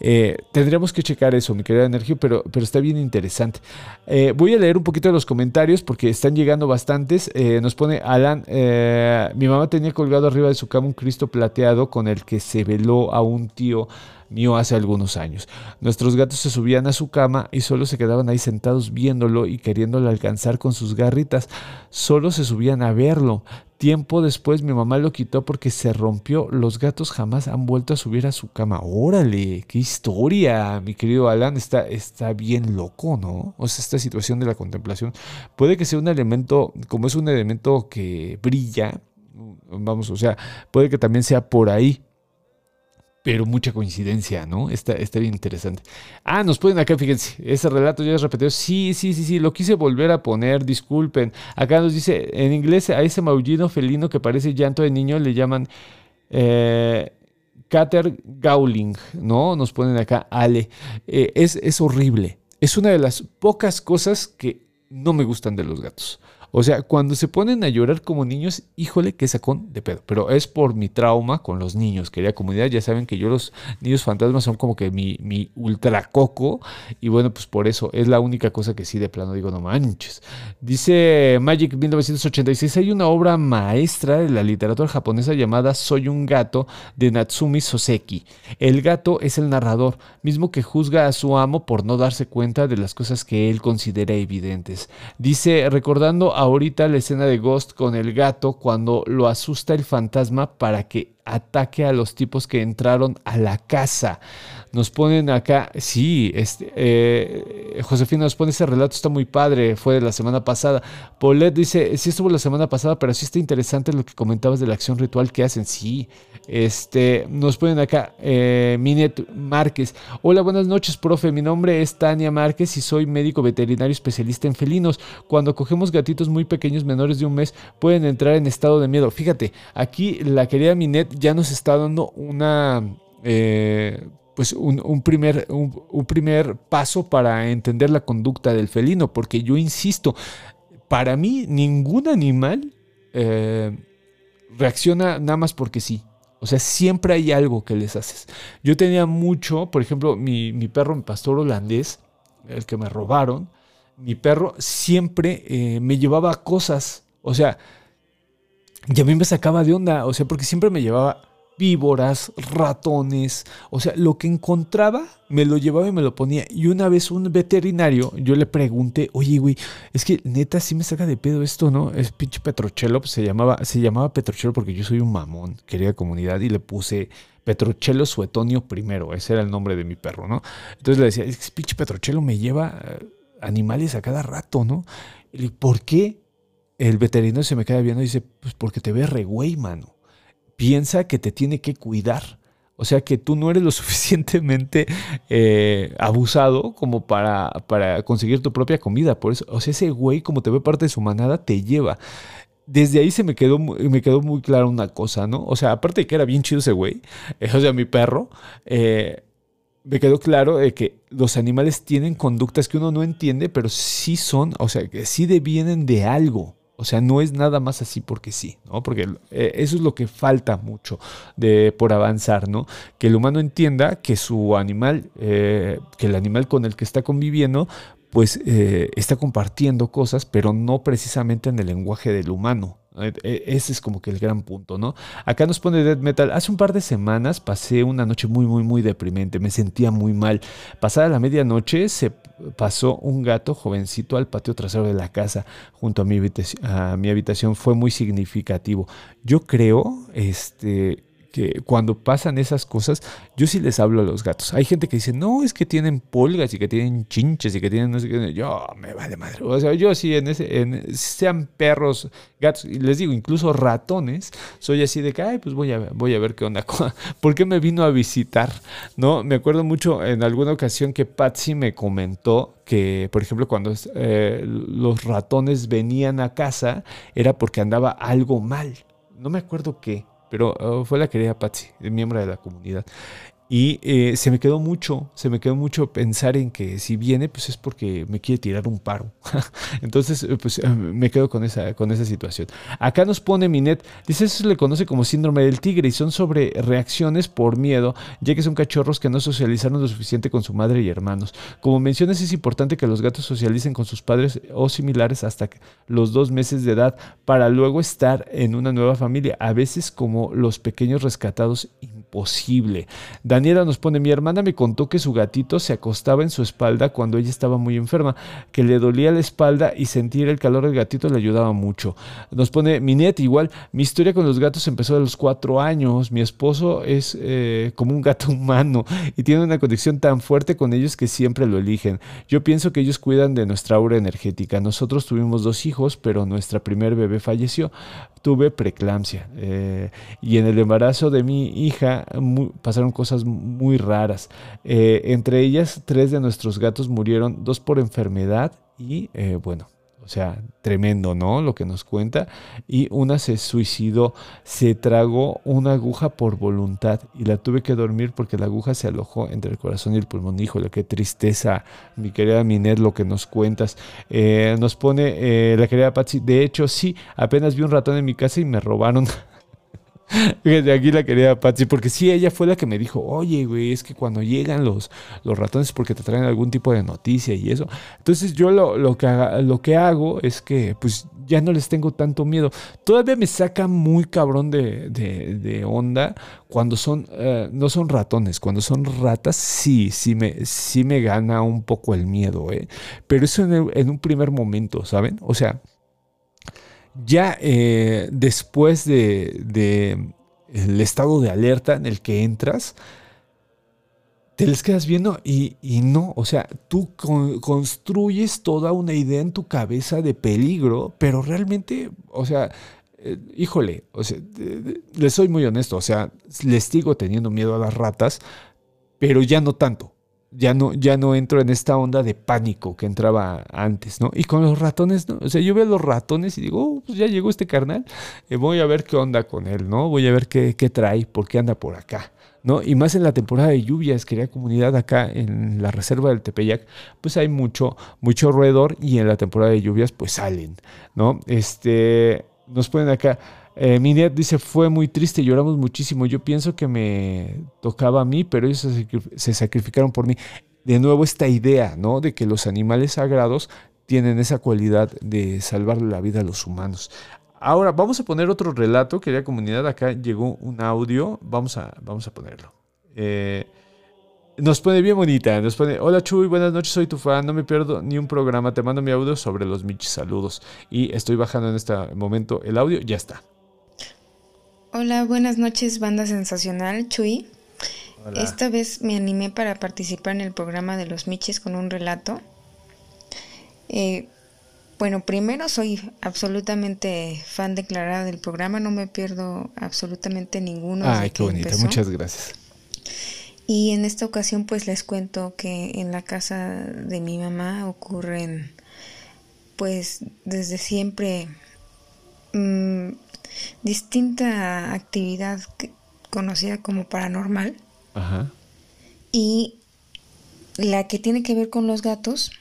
Eh, tendríamos que checar eso, mi querida Energio, pero, pero está bien interesante. Eh, voy a leer un poquito de los comentarios porque están llegando bastantes. Eh, nos pone Alan, eh, mi mamá tenía colgado arriba de su cama un Cristo plateado con el que se veló a un tío mío hace algunos años. Nuestros gatos se subían a su cama y solo se quedaban ahí sentados viéndolo y queriéndolo alcanzar con sus garritas. Solo se subían a verlo. Tiempo después mi mamá lo quitó porque se rompió. Los gatos jamás han vuelto a subir a su cama. Órale, qué historia, mi querido Alan. Está, está bien loco, ¿no? O sea, esta situación de la contemplación puede que sea un elemento, como es un elemento que brilla, vamos, o sea, puede que también sea por ahí. Pero mucha coincidencia, ¿no? Está, está bien interesante. Ah, nos ponen acá, fíjense, ese relato ya es repetido. Sí, sí, sí, sí, lo quise volver a poner, disculpen. Acá nos dice, en inglés, a ese maullido felino que parece llanto de niño le llaman eh, Cater Gauling, ¿no? Nos ponen acá Ale. Eh, es, es horrible. Es una de las pocas cosas que no me gustan de los gatos. O sea, cuando se ponen a llorar como niños, híjole, qué sacón de pedo. Pero es por mi trauma con los niños. Quería comunidad, ya saben que yo los niños fantasmas son como que mi, mi ultra coco. Y bueno, pues por eso es la única cosa que sí de plano digo, no manches. Dice Magic 1986, hay una obra maestra de la literatura japonesa llamada Soy un gato de Natsumi Soseki. El gato es el narrador, mismo que juzga a su amo por no darse cuenta de las cosas que él considera evidentes. Dice, recordando a ahorita la escena de Ghost con el gato cuando lo asusta el fantasma para que ataque a los tipos que entraron a la casa. Nos ponen acá, sí, este, eh, Josefina nos pone ese relato, está muy padre, fue de la semana pasada. Paulette dice, sí estuvo la semana pasada, pero sí está interesante lo que comentabas de la acción ritual que hacen. Sí, este, nos ponen acá, eh, Minet Márquez. Hola, buenas noches, profe. Mi nombre es Tania Márquez y soy médico veterinario especialista en felinos. Cuando cogemos gatitos muy pequeños, menores de un mes, pueden entrar en estado de miedo. Fíjate, aquí la querida Minet ya nos está dando una... Eh, pues un, primer, un, primer paso para entender la conducta del felino, porque yo insisto, para mí ningún animal eh, reacciona nada más porque sí. O sea, siempre hay algo que les haces. Yo tenía mucho, por ejemplo, mi, perro, mi pastor holandés, el que me robaron, mi perro siempre eh, me llevaba cosas. O sea, y a mí me sacaba de onda. O sea, porque siempre me llevaba víboras, ratones, o sea, lo que encontraba me lo llevaba y me lo ponía. Y una vez un veterinario, yo le pregunté, oye, güey, es que neta sí me saca de pedo esto, ¿no? Es pinche Petrochelo, pues se llamaba, se llamaba Petrochelo porque yo soy un mamón, quería comunidad y le puse Petrochelo Suetonio primero, ese era el nombre de mi perro, ¿no? Entonces le decía, es que pinche Petrochelo me lleva eh, animales a cada rato, ¿no? Y ¿por qué? El veterinario se me queda viendo y dice, pues porque te ve re güey, mano piensa que te tiene que cuidar. O sea que tú no eres lo suficientemente eh, abusado como para, para, conseguir tu propia comida. Por eso, o sea, ese güey, como te ve parte de su manada, te lleva. Desde ahí se me quedó, me quedó muy claro una cosa, ¿no? O sea, aparte de que era bien chido ese güey, eh, o sea, mi perro, eh, me quedó claro de que los animales tienen conductas que uno no entiende, pero sí son, o sea, que sí devienen de algo. O sea, no es nada más así porque sí, ¿no? Porque eh, eso es lo que falta mucho de, por avanzar, ¿no? Que el humano entienda que su animal, eh, que el animal con el que está conviviendo, pues eh, está compartiendo cosas, pero no precisamente en el lenguaje del humano, ese es como que el gran punto, ¿no? Acá nos pone Dead Metal. Hace un par de semanas pasé una noche muy, muy, muy deprimente. Me sentía muy mal. Pasada la medianoche se pasó un gato jovencito al patio trasero de la casa junto a mi habitación. A mi habitación. Fue muy significativo. Yo creo, este que cuando pasan esas cosas, yo sí les hablo a los gatos. Hay gente que dice, no, es que tienen pulgas y que tienen chinches y que tienen no sé qué. Yo, me vale madre. O sea, yo sí, en ese, en, sean perros, gatos, y les digo, incluso ratones, soy así de que, ay, pues voy a, voy a ver qué onda. ¿Por qué me vino a visitar? ¿No? Me acuerdo mucho en alguna ocasión que Patsy me comentó que, por ejemplo, cuando eh, los ratones venían a casa, era porque andaba algo mal. No me acuerdo qué pero oh, fue la querida Patsy, miembro de la comunidad. Y eh, se me quedó mucho, se me quedó mucho pensar en que si viene, pues es porque me quiere tirar un paro. Entonces, eh, pues eh, me quedo con esa, con esa situación. Acá nos pone Minet, dice, eso se le conoce como síndrome del tigre y son sobre reacciones por miedo, ya que son cachorros que no socializaron lo suficiente con su madre y hermanos. Como mencionas, es importante que los gatos socialicen con sus padres o similares hasta los dos meses de edad para luego estar en una nueva familia, a veces como los pequeños rescatados imposible. Daniela nos pone, mi hermana me contó que su gatito se acostaba en su espalda cuando ella estaba muy enferma, que le dolía la espalda y sentir el calor del gatito le ayudaba mucho. Nos pone, Minet, igual, mi historia con los gatos empezó a los cuatro años, mi esposo es eh, como un gato humano y tiene una conexión tan fuerte con ellos que siempre lo eligen. Yo pienso que ellos cuidan de nuestra aura energética. Nosotros tuvimos dos hijos, pero nuestra primer bebé falleció. Tuve preeclampsia eh, y en el embarazo de mi hija pasaron cosas muy raras. Eh, entre ellas, tres de nuestros gatos murieron, dos por enfermedad y, eh, bueno, O sea, tremendo, ¿no? Lo que nos cuenta. Y una se suicidó, se tragó una aguja por voluntad y la tuve que dormir porque la aguja se alojó entre el corazón y el pulmón. Híjole, qué tristeza, mi querida Minet, lo que nos cuentas. Eh, nos pone la querida Patsy, de hecho, sí, apenas vi un ratón en mi casa y me robaron. Fíjate, aquí la querida Patsy, porque sí, ella fue la que me dijo, oye, güey, es que cuando llegan los, los ratones porque te traen algún tipo de noticia y eso. Entonces yo lo, lo, que, lo que hago es que pues ya no les tengo tanto miedo. Todavía me saca muy cabrón de, de, onda cuando son, eh, no son ratones, cuando son ratas, sí, sí me, sí me gana un poco el miedo, ¿eh? Pero eso en, en un primer momento, ¿saben? O sea ya eh, después de, el estado de alerta en el que entras, te les quedas viendo y, no, o sea, tú construyes toda una idea en tu cabeza de peligro, pero realmente, o sea, eh, híjole, o sea, les soy muy honesto, o sea, les sigo teniendo miedo a las ratas, pero ya no tanto ya no, ya no entro en esta onda de pánico que entraba antes, ¿no? Y con los ratones, ¿no? O sea, yo veo los ratones y digo, oh, pues ya llegó este carnal, eh, voy a ver qué onda con él, ¿no? Voy a ver qué, qué trae, por qué anda por acá, ¿no? Y más en la temporada de lluvias, quería comunidad acá en la reserva del Tepeyac, pues hay mucho, mucho roedor y en la temporada de lluvias, pues salen, ¿no? Este, nos ponen acá. Eh, dice, fue muy triste, lloramos muchísimo. Yo pienso que me tocaba a mí, pero ellos se, sacrificaron por mí. De nuevo esta idea, ¿no? De que los animales sagrados tienen esa cualidad de salvarle la vida a los humanos. Ahora vamos a poner otro relato, querida comunidad. Acá llegó un audio, vamos a, vamos a ponerlo. Eh, nos pone bien bonita, nos pone, hola Chuy, buenas noches, soy tu fan, no me pierdo ni un programa, te mando mi audio sobre los Michis, saludos. Y estoy bajando en este momento el audio, ya está. Hola, buenas noches, banda sensacional, Chuy. Esta vez me animé para participar en el programa de los Michis con un relato. Eh, bueno, primero soy absolutamente fan declarada del programa, no me pierdo absolutamente ninguno. Ay, qué bonito, muchas gracias. Y en esta ocasión pues les cuento que en la casa de mi mamá ocurren pues desde siempre mmm, distinta actividad conocida como paranormal. Y la que tiene que ver con los gatos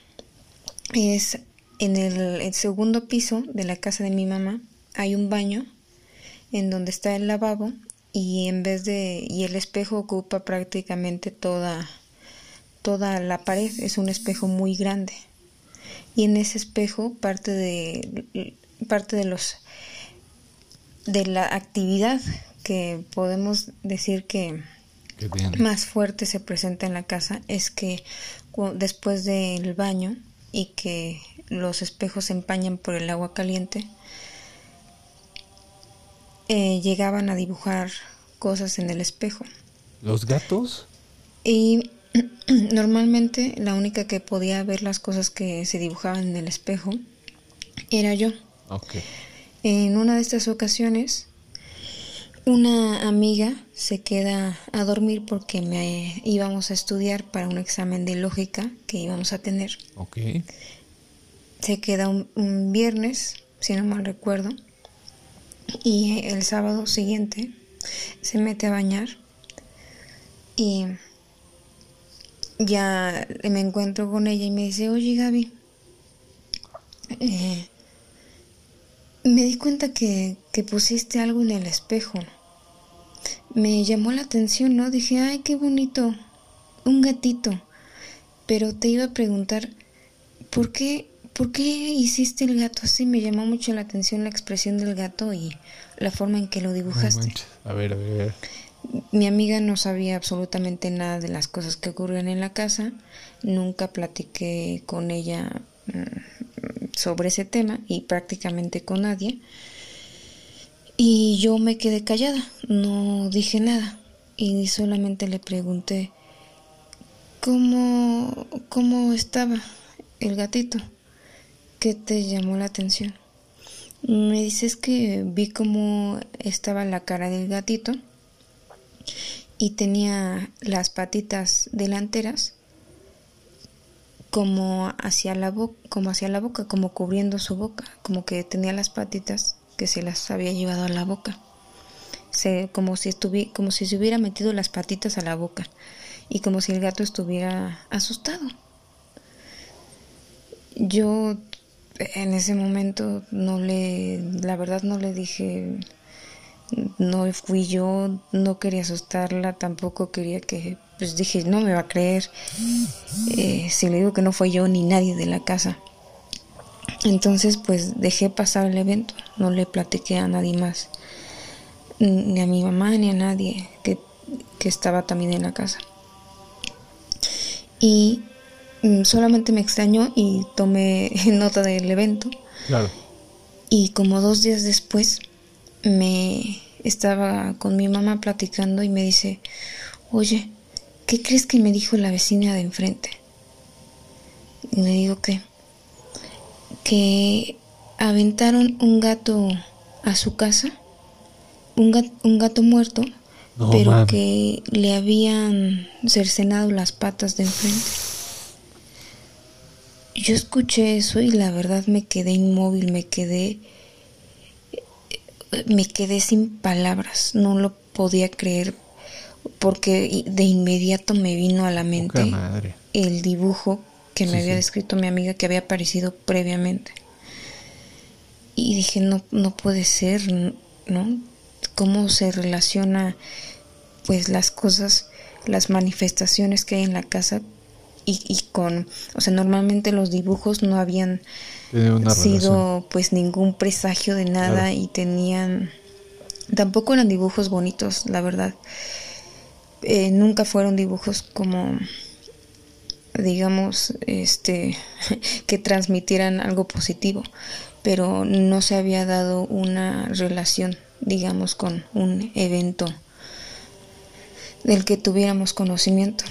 es en el, segundo piso de la casa de mi mamá hay un baño en donde está el lavabo y en vez de y el espejo ocupa prácticamente toda toda la pared. Es un espejo muy grande. Y en ese espejo parte de parte de los de la actividad que podemos decir que más fuerte se presenta en la casa es que después del baño y que los espejos se empañan por el agua caliente, eh, llegaban a dibujar cosas en el espejo. ¿Los gatos? Y normalmente la única que podía ver las cosas que se dibujaban en el espejo era yo. Okay. En una de estas ocasiones, una amiga se queda a dormir porque me íbamos a estudiar para un examen de lógica que íbamos a tener. Ok. Se queda un, viernes, si no mal recuerdo, y el sábado siguiente se mete a bañar y ya me encuentro con ella y me dice, oye Gaby, eh, me di cuenta que, pusiste algo en el espejo. Me llamó la atención, ¿no? Dije, ay, qué bonito, un gatito. Pero te iba a preguntar, ¿por qué, ¿por qué hiciste el gato así? Me llamó mucho la atención la expresión del gato y la forma en que lo dibujaste. a ver, a ver, a ver. Mi amiga no sabía absolutamente nada de las cosas que ocurrían en la casa. Nunca platiqué con ella mm, sobre ese tema y prácticamente con nadie. Y yo me quedé callada, no dije nada y solamente le pregunté cómo, cómo estaba el gatito, qué te llamó la atención. Me dices que vi cómo estaba la cara del gatito y tenía las patitas delanteras como hacia la boca, como hacia la boca, como cubriendo su boca, como que tenía las patitas que se las había llevado a la boca. Como si estuviera, como si se hubiera metido las patitas a la boca y como si el gato estuviera asustado. Yo en ese momento no le, la verdad no le dije, no fui yo, no quería asustarla, tampoco quería que pues dije, no me va a creer eh, si le digo que no fue yo ni nadie de la casa. Entonces pues dejé pasar el evento, no le platiqué a nadie más, ni a mi mamá ni a nadie que, que estaba también en la casa. Y mm, solamente me extrañó y tomé nota del evento. Claro. Y como dos días después me estaba con mi mamá platicando y me dice, oye, ¿qué crees que me dijo la vecina de enfrente? Y le digo que, que aventaron un gato a su casa, un gato, un gato muerto, No, pero mami. que le habían cercenado las patas de enfrente. Yo escuché eso y la verdad me quedé inmóvil, me quedé me quedé sin palabras, no lo podía creer porque de inmediato me vino a la mente el dibujo que me Sí, había sí. descrito mi amiga que había aparecido previamente. Y dije, no, no puede ser, ¿no? ¿Cómo se relaciona pues las cosas, las manifestaciones que hay en la casa y, y con, o sea, normalmente los dibujos no habían sido relación. pues ningún presagio de nada Claro. y tenían tampoco eran dibujos bonitos la verdad Eh, nunca fueron dibujos como digamos este que transmitieran algo positivo pero no se había dado una relación digamos con un evento del que tuviéramos conocimiento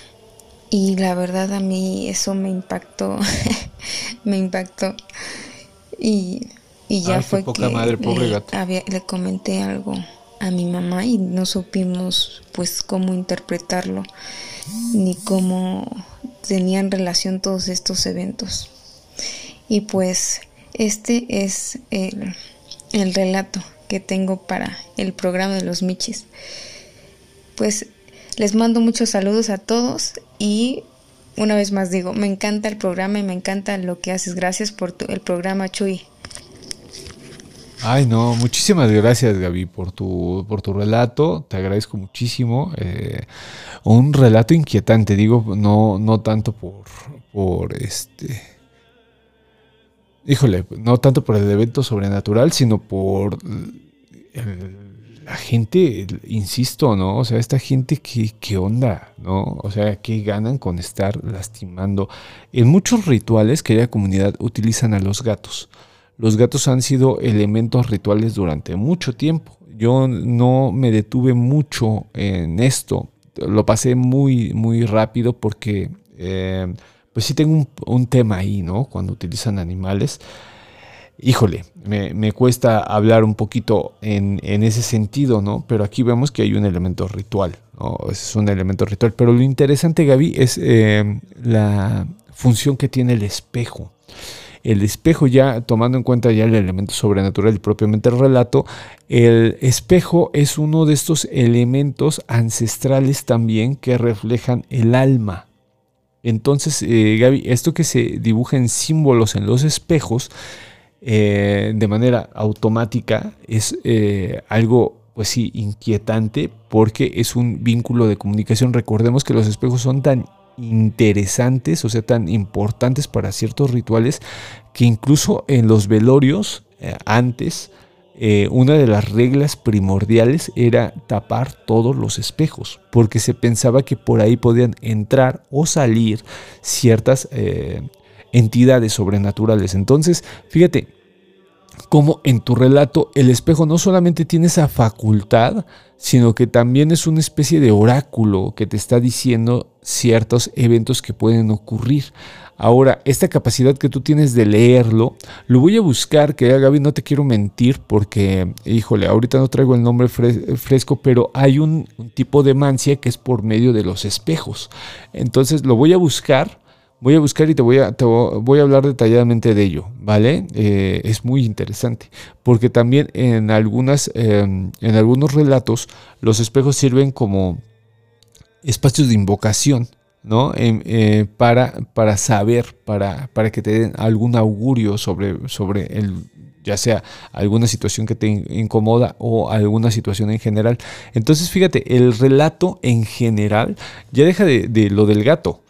y la verdad a mí eso me impactó me impactó. Y, y ya Ay, fue poca que madre, pobre le, gato. había- le comenté algo a mi mamá y no supimos pues cómo interpretarlo ni cómo tenían relación todos estos eventos. Y pues este es el, el relato que tengo para el programa de los Michis. Pues les mando muchos saludos a todos y una vez más digo, me encanta el programa y me encanta lo que haces. Gracias por tu- el programa, Chuy. Ay, no, muchísimas gracias, Gaby, por tu, por tu relato. Te agradezco muchísimo. Eh, un relato inquietante, digo, no, no tanto por, por este. Híjole, no tanto por el evento sobrenatural, sino por el- la gente, insisto, ¿no? O sea, esta gente que, qué onda, ¿no? O sea, ¿qué ganan con estar lastimando? En muchos rituales que la comunidad utilizan a los gatos. Los gatos han sido elementos rituales durante mucho tiempo. Yo no me detuve mucho en esto. Lo pasé muy, muy rápido porque, eh, pues sí tengo un, un tema ahí, ¿no? Cuando utilizan animales. Híjole, me, cuesta hablar un poquito en, en ese sentido, ¿no? Pero aquí vemos que hay un elemento ritual, ¿no? Es un elemento ritual. Pero lo interesante, Gaby, es eh, la función que tiene el espejo. El espejo ya, tomando en cuenta ya el elemento sobrenatural y propiamente el relato, el espejo es uno de estos elementos ancestrales también que reflejan el alma. Entonces, eh, Gaby, esto que se dibuja en símbolos en los espejos, eh, de manera automática, es eh, algo, pues sí, inquietante porque es un vínculo de comunicación. Recordemos que los espejos son tan interesantes, o sea, tan importantes para ciertos rituales, que incluso en los velorios, eh, antes, una de las reglas primordiales era tapar todos los espejos, porque se pensaba que por ahí podían entrar o salir ciertas entidades sobrenaturales. Entonces, fíjate, como en tu relato el espejo no solamente tiene esa facultad, sino que también es una especie de oráculo que te está diciendo ciertos eventos que pueden ocurrir. Ahora, esta capacidad que tú tienes de leerlo, lo voy a buscar, que Gaby, no te quiero mentir porque, híjole, ahorita no traigo el nombre fres- fresco, pero hay un, un tipo de mancia que es por medio de los espejos. Entonces lo voy a buscar, Voy a buscar y te voy a, voy a hablar detalladamente de ello, ¿vale? Eh, es muy interesante, porque también en, algunas, em, en algunos relatos los espejos sirven como espacios de invocación, ¿no? Eh, para, para saber, para, para que te den algún augurio sobre, sobre el, ya sea alguna situación que te incomoda o alguna situación en general. Entonces, fíjate, el relato en general ya deja de, de lo del gato.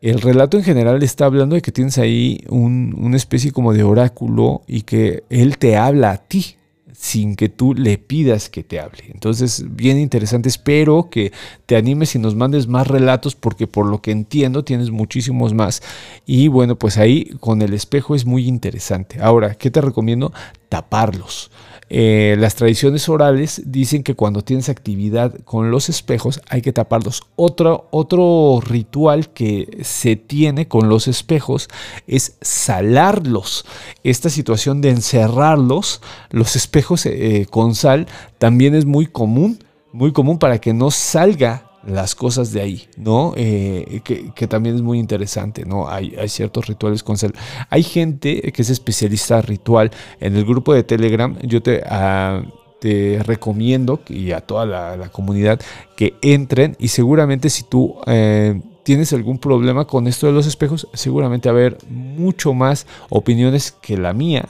El relato en general está hablando de que tienes ahí un, una especie como de oráculo y que él te habla a ti, sin que tú le pidas que te hable. Entonces, bien interesante. Espero que te animes y nos mandes más relatos porque por lo que entiendo tienes muchísimos más. Y bueno, pues ahí con el espejo es muy interesante. Ahora, ¿qué te recomiendo? Taparlos. Eh, las tradiciones orales dicen que cuando tienes actividad con los espejos hay que taparlos. Otro, otro ritual que se tiene con los espejos es salarlos. Esta situación de encerrarlos, los espejos eh, con sal, también es muy común, muy común para que no salga las cosas de ahí, ¿no? Eh, que, también es muy interesante, ¿no? Hay, hay, ciertos rituales con sal. Hay gente que es especialista ritual. En el grupo de Telegram yo te, ah, te recomiendo y a toda la, comunidad que entren y seguramente si tú... Eh, tienes algún problema con esto de los espejos, seguramente va a haber mucho más opiniones que la mía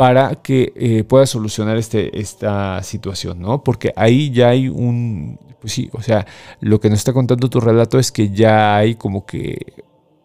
para que eh, puedas solucionar este, esta situación, ¿no? Porque ahí ya hay un, pues sí, o sea, lo que nos está contando tu relato es que ya hay como que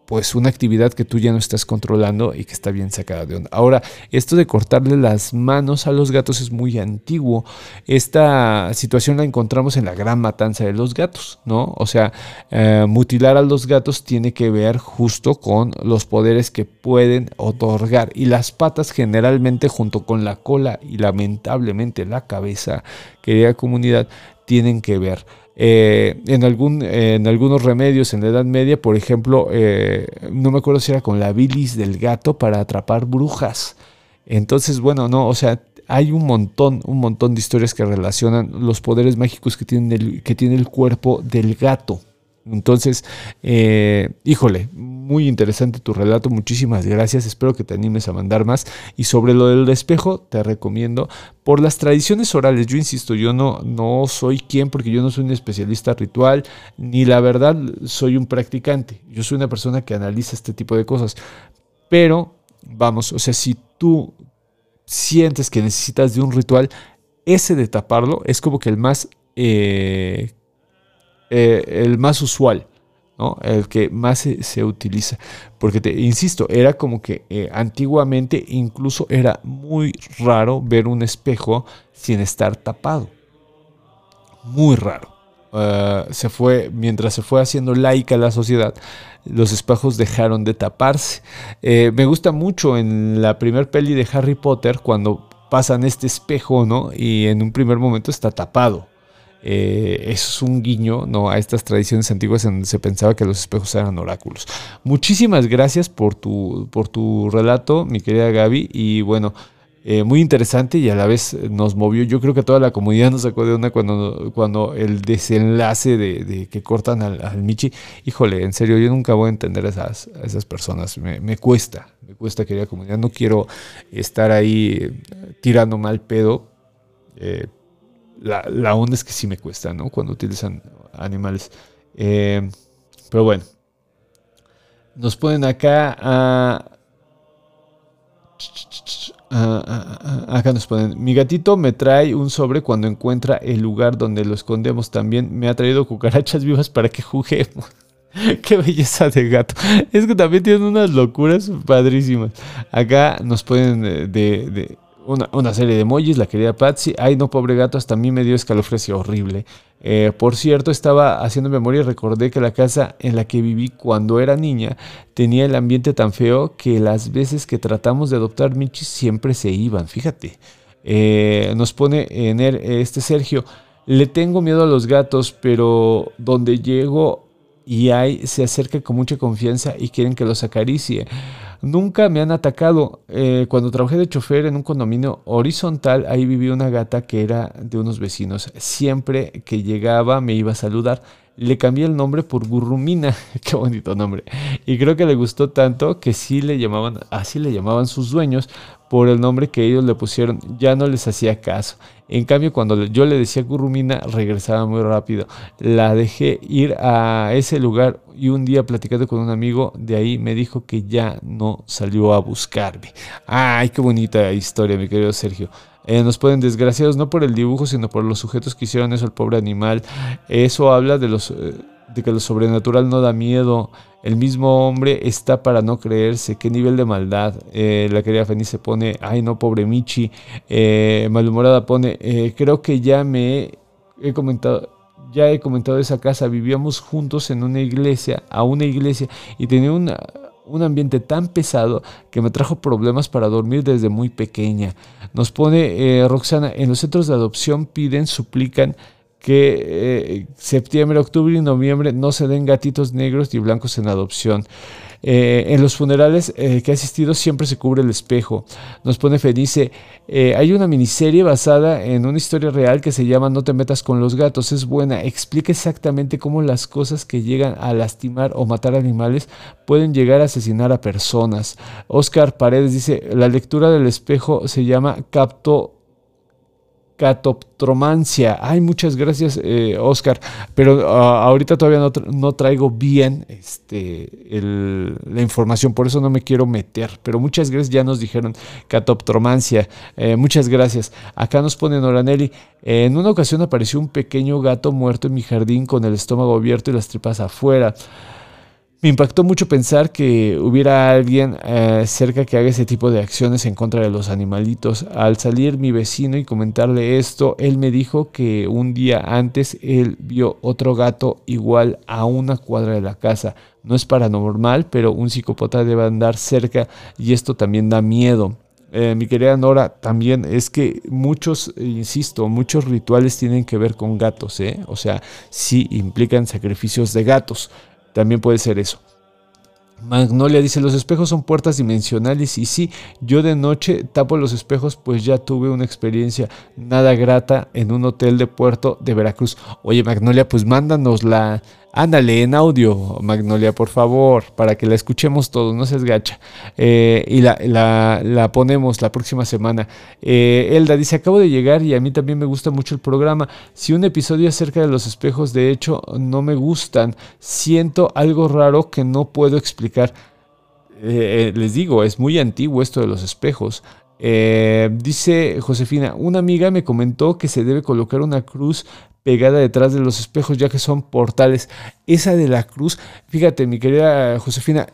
pues una actividad que tú ya no estás controlando y que está bien sacada de onda. Ahora, esto de cortarle las manos a los gatos es muy antiguo. Esta situación la encontramos en la gran matanza de los gatos, ¿no? O sea, eh, mutilar a los gatos tiene que ver justo con los poderes que pueden otorgar. Y las patas generalmente junto con la cola y lamentablemente la cabeza, querida comunidad, tienen que ver. Eh, en, algún, en algunos remedios en la Edad Media, por ejemplo, eh, no me acuerdo si era con la bilis del gato para atrapar brujas. Entonces, bueno, no, o sea, hay un montón, un montón de historias que relacionan los poderes mágicos que tiene que tiene el cuerpo del gato. Entonces, eh, híjole, muy interesante tu relato, muchísimas gracias, espero que te animes a mandar más. Y sobre lo del espejo, te recomiendo, por las tradiciones orales, yo insisto, yo no, no soy quien, porque yo no soy un especialista ritual, ni la verdad soy un practicante, yo soy una persona que analiza este tipo de cosas. Pero, vamos, o sea, si tú sientes que necesitas de un ritual, ese de taparlo es como que el más... Eh, eh, el más usual, ¿no? el que más se, utiliza. Porque te insisto, era como que eh, antiguamente incluso era muy raro ver un espejo sin estar tapado. Muy raro. Ah, se fue, mientras se fue haciendo laica la sociedad, los espejos dejaron de taparse. Eh, me gusta mucho en la primer peli de Harry Potter cuando pasan este espejo, ¿no? Y en un primer momento está tapado. Eh, es un guiño ¿no? a estas tradiciones antiguas en donde se pensaba que los espejos eran oráculos. Muchísimas gracias por tu, por tu relato, mi querida Gaby. Y bueno, eh, muy interesante y a la vez nos movió. Yo creo que toda la comunidad nos sacó de onda cuando, cuando el desenlace de, que cortan al, Michi. Híjole, en serio, yo nunca voy a entender a esas, esas personas. Me, cuesta, me cuesta, querida comunidad. No quiero estar ahí tirando mal pedo. Eh, la, onda es que sí me cuesta, ¿no? Cuando utilizan animales. Eh, pero bueno. Nos ponen acá a... Acá nos ponen, mi gatito me trae un sobre cuando encuentra el lugar donde lo escondemos. También me ha traído cucarachas vivas para que juguemos. Qué belleza de gato. Es que también tienen unas locuras padrísimas. Acá nos ponen de una, serie de emojis, la querida Patsy. Ay, no, pobre gato, hasta a mí me dio escalofrío horrible. Eh, por cierto, estaba haciendo memoria y recordé que la casa en la que viví cuando era niña tenía el ambiente tan feo que las veces que tratamos de adoptar Michis siempre se iban. Fíjate. Eh, nos pone en este Sergio. Le tengo miedo a los gatos, pero donde llego y hay se acerca con mucha confianza y quieren que los acaricie. Nunca me han atacado. Eh, cuando trabajé de chofer en un condominio horizontal, ahí vivía una gata que era de unos vecinos. Siempre que llegaba me iba a saludar. le cambié el nombre por Gurrumina. Qué bonito nombre. Y creo que le gustó tanto que sí le llamaban, así le llamaban sus dueños por el nombre que ellos le pusieron. Ya no les hacía caso. En cambio, cuando yo le decía Gurrumina, regresaba muy rápido. La dejé ir a ese lugar y un día platicando con un amigo de ahí me dijo que ya no salió a buscarme. Ay, qué bonita historia, mi querido Sergio. Eh, nos pueden desgraciados no por el dibujo, sino por los sujetos que hicieron eso, el pobre animal. Eso habla de, los, eh, de que lo sobrenatural no da miedo. El mismo hombre está para no creerse. ¿Qué nivel de maldad? Eh, la querida Feni se pone, ay no, pobre Michi. malhumorada pone, creo que ya me he comentado, ya he comentado esa casa. Vivíamos juntos en una iglesia, a una iglesia, y tenía una un ambiente tan pesado que me trajo problemas para dormir desde muy pequeña. Nos pone eh, Roxana, en los centros de adopción piden, suplican que eh, septiembre, octubre y noviembre no se den gatitos negros y blancos en adopción. Eh, en los funerales eh, que ha asistido siempre se cubre el espejo. Nos pone Felice. Eh, hay una miniserie basada en una historia real que se llama No te metas con los gatos. Es buena. Explica exactamente cómo las cosas que llegan a lastimar o matar animales pueden llegar a asesinar a personas. Oscar Paredes dice, la lectura del espejo se llama Capto catoptromancia. Ay, muchas gracias, eh, Oscar. Pero ah, ahorita todavía no, traigo bien este, la información, por eso no me quiero meter. Pero muchas gracias, ya nos dijeron catoptromancia. Eh, muchas gracias. Acá nos ponen Oranelli. en una ocasión apareció un pequeño gato muerto en mi jardín con el estómago abierto y las tripas afuera. Me impactó mucho pensar que hubiera alguien eh, cerca que haga ese tipo de acciones en contra de los animalitos. Al salir mi vecino y comentarle esto, él me dijo que un día antes él vio otro gato igual a una cuadra de la casa. No es paranormal, pero un psicópata debe andar cerca y esto también da miedo. Eh, mi querida Nora, también es que muchos, insisto, muchos rituales tienen que ver con gatos, ¿eh? o sea, sí implican sacrificios de gatos. También puede ser eso. Magnolia dice, los espejos son puertas dimensionales y sí, yo de noche tapo los espejos pues ya tuve una experiencia nada grata en un hotel de puerto de Veracruz. Oye Magnolia, pues mándanos la, Ándale, en audio, Magnolia, por favor, para que la escuchemos todos, no seas gacha. Eh, y la, la, ponemos la próxima semana. Eh, Elda dice, acabo de llegar y a mí también me gusta mucho el programa. Si un episodio acerca de los espejos, de hecho, no me gustan, siento algo raro que no puedo explicar. Eh, les digo, es muy antiguo esto de los espejos. dice Josefina, una amiga me comentó que se debe colocar una cruz pegada detrás de los espejos, ya que son portales. Esa de la cruz, fíjate, mi querida Josefina,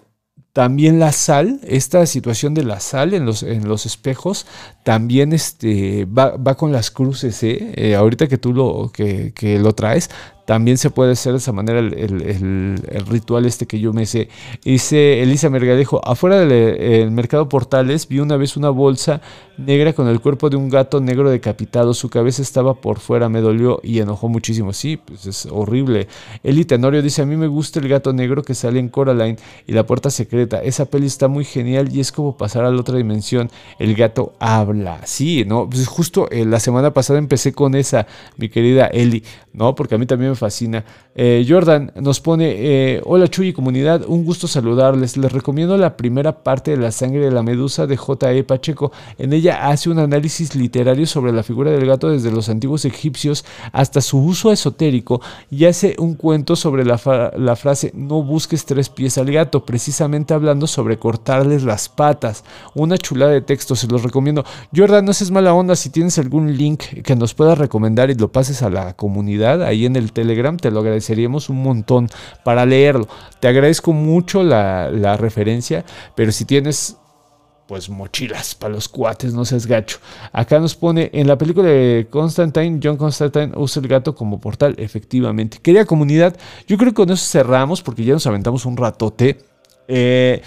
también la sal, esta situación de la sal en los, en los espejos, también este, va, va con las cruces. ¿eh? Eh, ahorita que tú lo, que, que lo traes, también se puede hacer de esa manera el, ritual este que yo me sé. Dice Elisa Mergadejo, afuera del mercado Portales vi una vez una bolsa negra con el cuerpo de un gato negro decapitado. Su cabeza estaba por fuera, me dolió y enojó muchísimo. Sí, pues es horrible. Eli Tenorio dice, a mí me gusta el gato negro que sale en Coraline y la puerta secreta. Esa peli está muy genial y es como pasar a la otra dimensión. El gato habla. Sí, ¿no? Pues justo eh, la semana pasada empecé con esa, mi querida Eli, ¿no? Porque a mí también fascina. Eh, Jordan nos pone, eh, hola Chuy comunidad, un gusto saludarles. Les recomiendo la primera parte de La sangre de la medusa de J.E. Pacheco. En ella hace un análisis literario sobre la figura del gato desde los antiguos egipcios hasta su uso esotérico y hace un cuento sobre la, frase no busques tres pies al gato, precisamente hablando sobre cortarles las patas. Una chulada de texto, se los recomiendo. Jordan, no seas mala onda si tienes algún link que nos puedas recomendar y lo pases a la comunidad ahí en el Telegram, te lo agradeceríamos un montón para leerlo. Te agradezco mucho la, referencia, pero si tienes pues mochilas para los cuates, no seas gacho. Acá nos pone, en la película de Constantine, John Constantine usa el gato como portal, efectivamente. Querida comunidad, yo creo que con eso cerramos porque ya nos aventamos un ratote. Eh,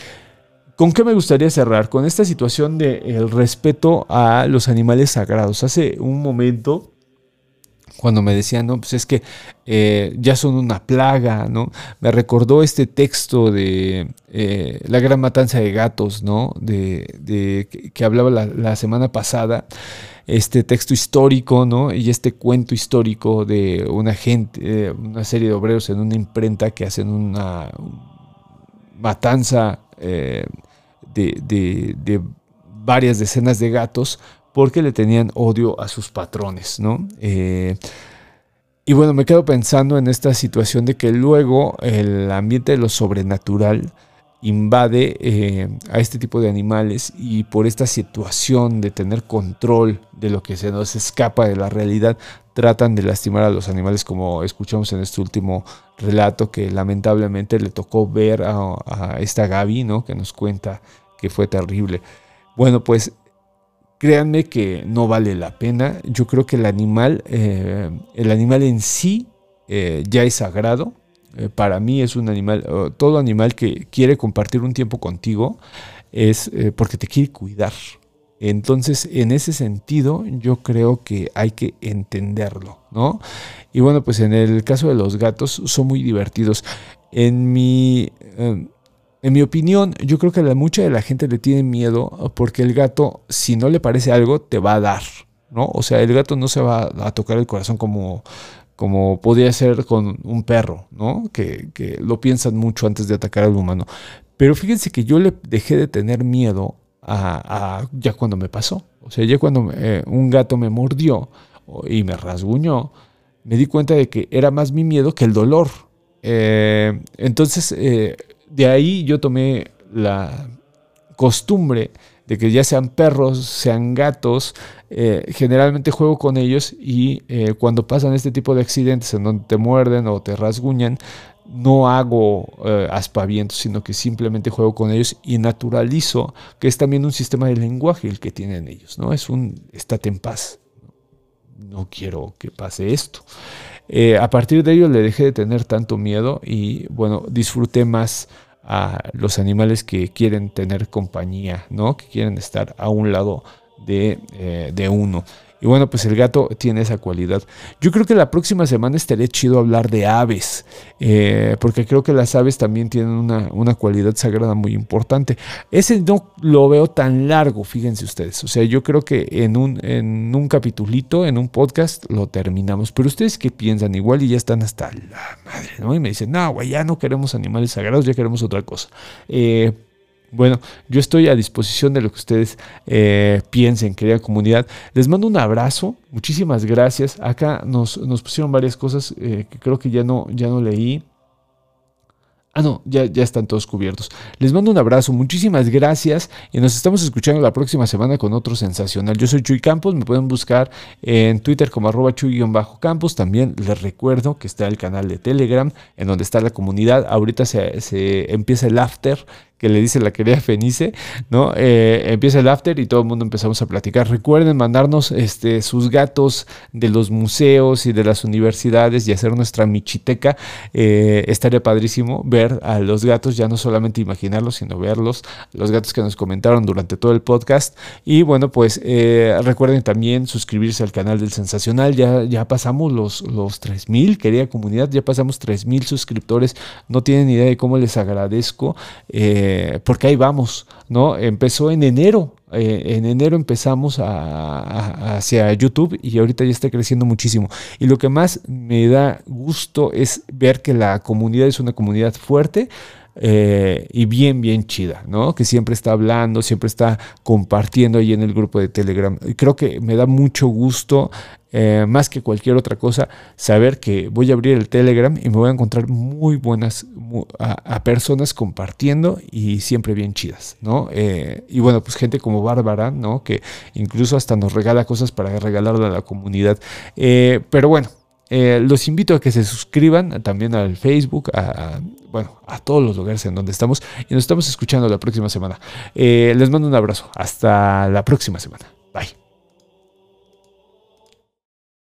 ¿Con qué me gustaría cerrar? Con esta situación del respeto a los animales sagrados. Hace un momento cuando me decían, no, pues es que eh, ya son una plaga, ¿no? Me recordó este texto de eh, La gran matanza de gatos, ¿no? De, que, hablaba la, semana pasada. este texto histórico, ¿no? Y este cuento histórico de una gente, eh, una serie de obreros en una imprenta que hacen una matanza de, varias decenas de gatos porque le tenían odio a sus patrones, ¿no? Eh, y bueno, me quedo pensando en esta situación de que luego el ambiente de lo sobrenatural invade eh, a este tipo de animales y por esta situación de tener control de lo que se nos escapa de la realidad, tratan de lastimar a los animales como escuchamos en este último relato que lamentablemente le tocó ver a, esta Gaby, ¿no? que nos cuenta que fue terrible. Bueno, pues créanme que no vale la pena. Yo creo que el animal, eh, el animal en sí eh, ya es sagrado eh, para mí es un animal, todo animal que quiere compartir un tiempo contigo es porque te quiere cuidar. Entonces, en ese sentido, yo creo que hay que entenderlo, ¿no? Y bueno, pues en el caso de los gatos, son muy divertidos. En mi, em, en mi opinión, yo creo que la, mucha de la gente le tiene miedo porque el gato, si no le parece algo, te va a dar, ¿no? O sea, el gato no se va a tocar el corazón como, como podría ser con un perro, ¿no? Que, lo piensan mucho antes de atacar al humano. Pero fíjense que yo le dejé de tener miedo a, ya cuando me pasó. O sea, ya cuando eh, un gato me mordió y me rasguñó, me di cuenta de que era más mi miedo que el dolor. Eh, entonces, eh, de ahí yo tomé la costumbre de que ya sean perros, sean gatos, eh, generalmente juego con ellos y eh, cuando pasan este tipo de accidentes en donde te muerden o te rasguñan, no hago eh, aspavientos, sino que simplemente juego con ellos y naturalizo que es también un sistema de lenguaje el que tienen ellos, ¿no? Es un estate en paz. No quiero que pase esto. A partir de ello le dejé de tener tanto miedo y bueno, disfruté más a los animales que quieren tener compañía, ¿no? Que quieren estar a un lado de, eh, de uno. Y bueno, pues el gato tiene esa cualidad. Yo creo que la próxima semana estaría chido hablar de aves, eh, porque creo que las aves también tienen una, cualidad sagrada muy importante. Ese no lo veo tan largo, fíjense ustedes. O sea, yo creo que en un, en un capitulito, en un podcast, lo terminamos. Pero ustedes qué piensan, igual y ya están hasta la madre, ¿no? Y me dicen, no, güey, ya no queremos animales sagrados, ya queremos otra cosa. Eh, bueno, yo estoy a disposición de lo que ustedes eh, piensen, querida comunidad. Les mando un abrazo, muchísimas gracias. Acá nos, pusieron varias cosas eh, que creo que ya no, ya no leí. Ah, no, ya, ya están todos cubiertos. Les mando un abrazo, muchísimas gracias y nos estamos escuchando la próxima semana con otro sensacional. Yo soy Chuy Campos, me pueden buscar en Twitter como arroba chuy-campos. También les recuerdo que está el canal de Telegram en donde está la comunidad. Ahorita se, se empieza el after que le dice la querida Fenice, ¿no? Eh, empieza el after y todo el mundo empezamos a platicar. Recuerden mandarnos este, sus gatos de los museos y de las universidades y hacer nuestra michiteca. Eh, estaría padrísimo ver a los gatos, ya no solamente imaginarlos, sino verlos, los gatos que nos comentaron durante todo el podcast. Y bueno, pues eh, recuerden también suscribirse al canal del Sensacional. Ya, ya pasamos los, los 3000, querida comunidad, ya pasamos 3000 suscriptores. No tienen idea de cómo les agradezco. Porque ahí vamos, ¿no? Empezó en enero, eh, en enero empezamos hacia YouTube y ahorita ya está creciendo muchísimo. Y lo que más me da gusto es ver que la comunidad es una comunidad fuerte. Eh, y bien, bien chida, ¿no? Que siempre está hablando, siempre está compartiendo ahí en el grupo de Telegram. Y creo que me da mucho gusto eh, más que cualquier otra cosa, saber que voy a abrir el Telegram y me voy a encontrar muy buenas a, personas compartiendo y siempre bien chidas, ¿no? Eh, y bueno, pues gente como Bárbara, ¿no? Que incluso hasta nos regala cosas para regalarle a la comunidad. Pero bueno. los invito a que se suscriban también al Facebook, a, bueno, a todos los lugares en donde estamos y nos estamos escuchando la próxima semana. les mando un abrazo. Hasta la próxima semana. Bye.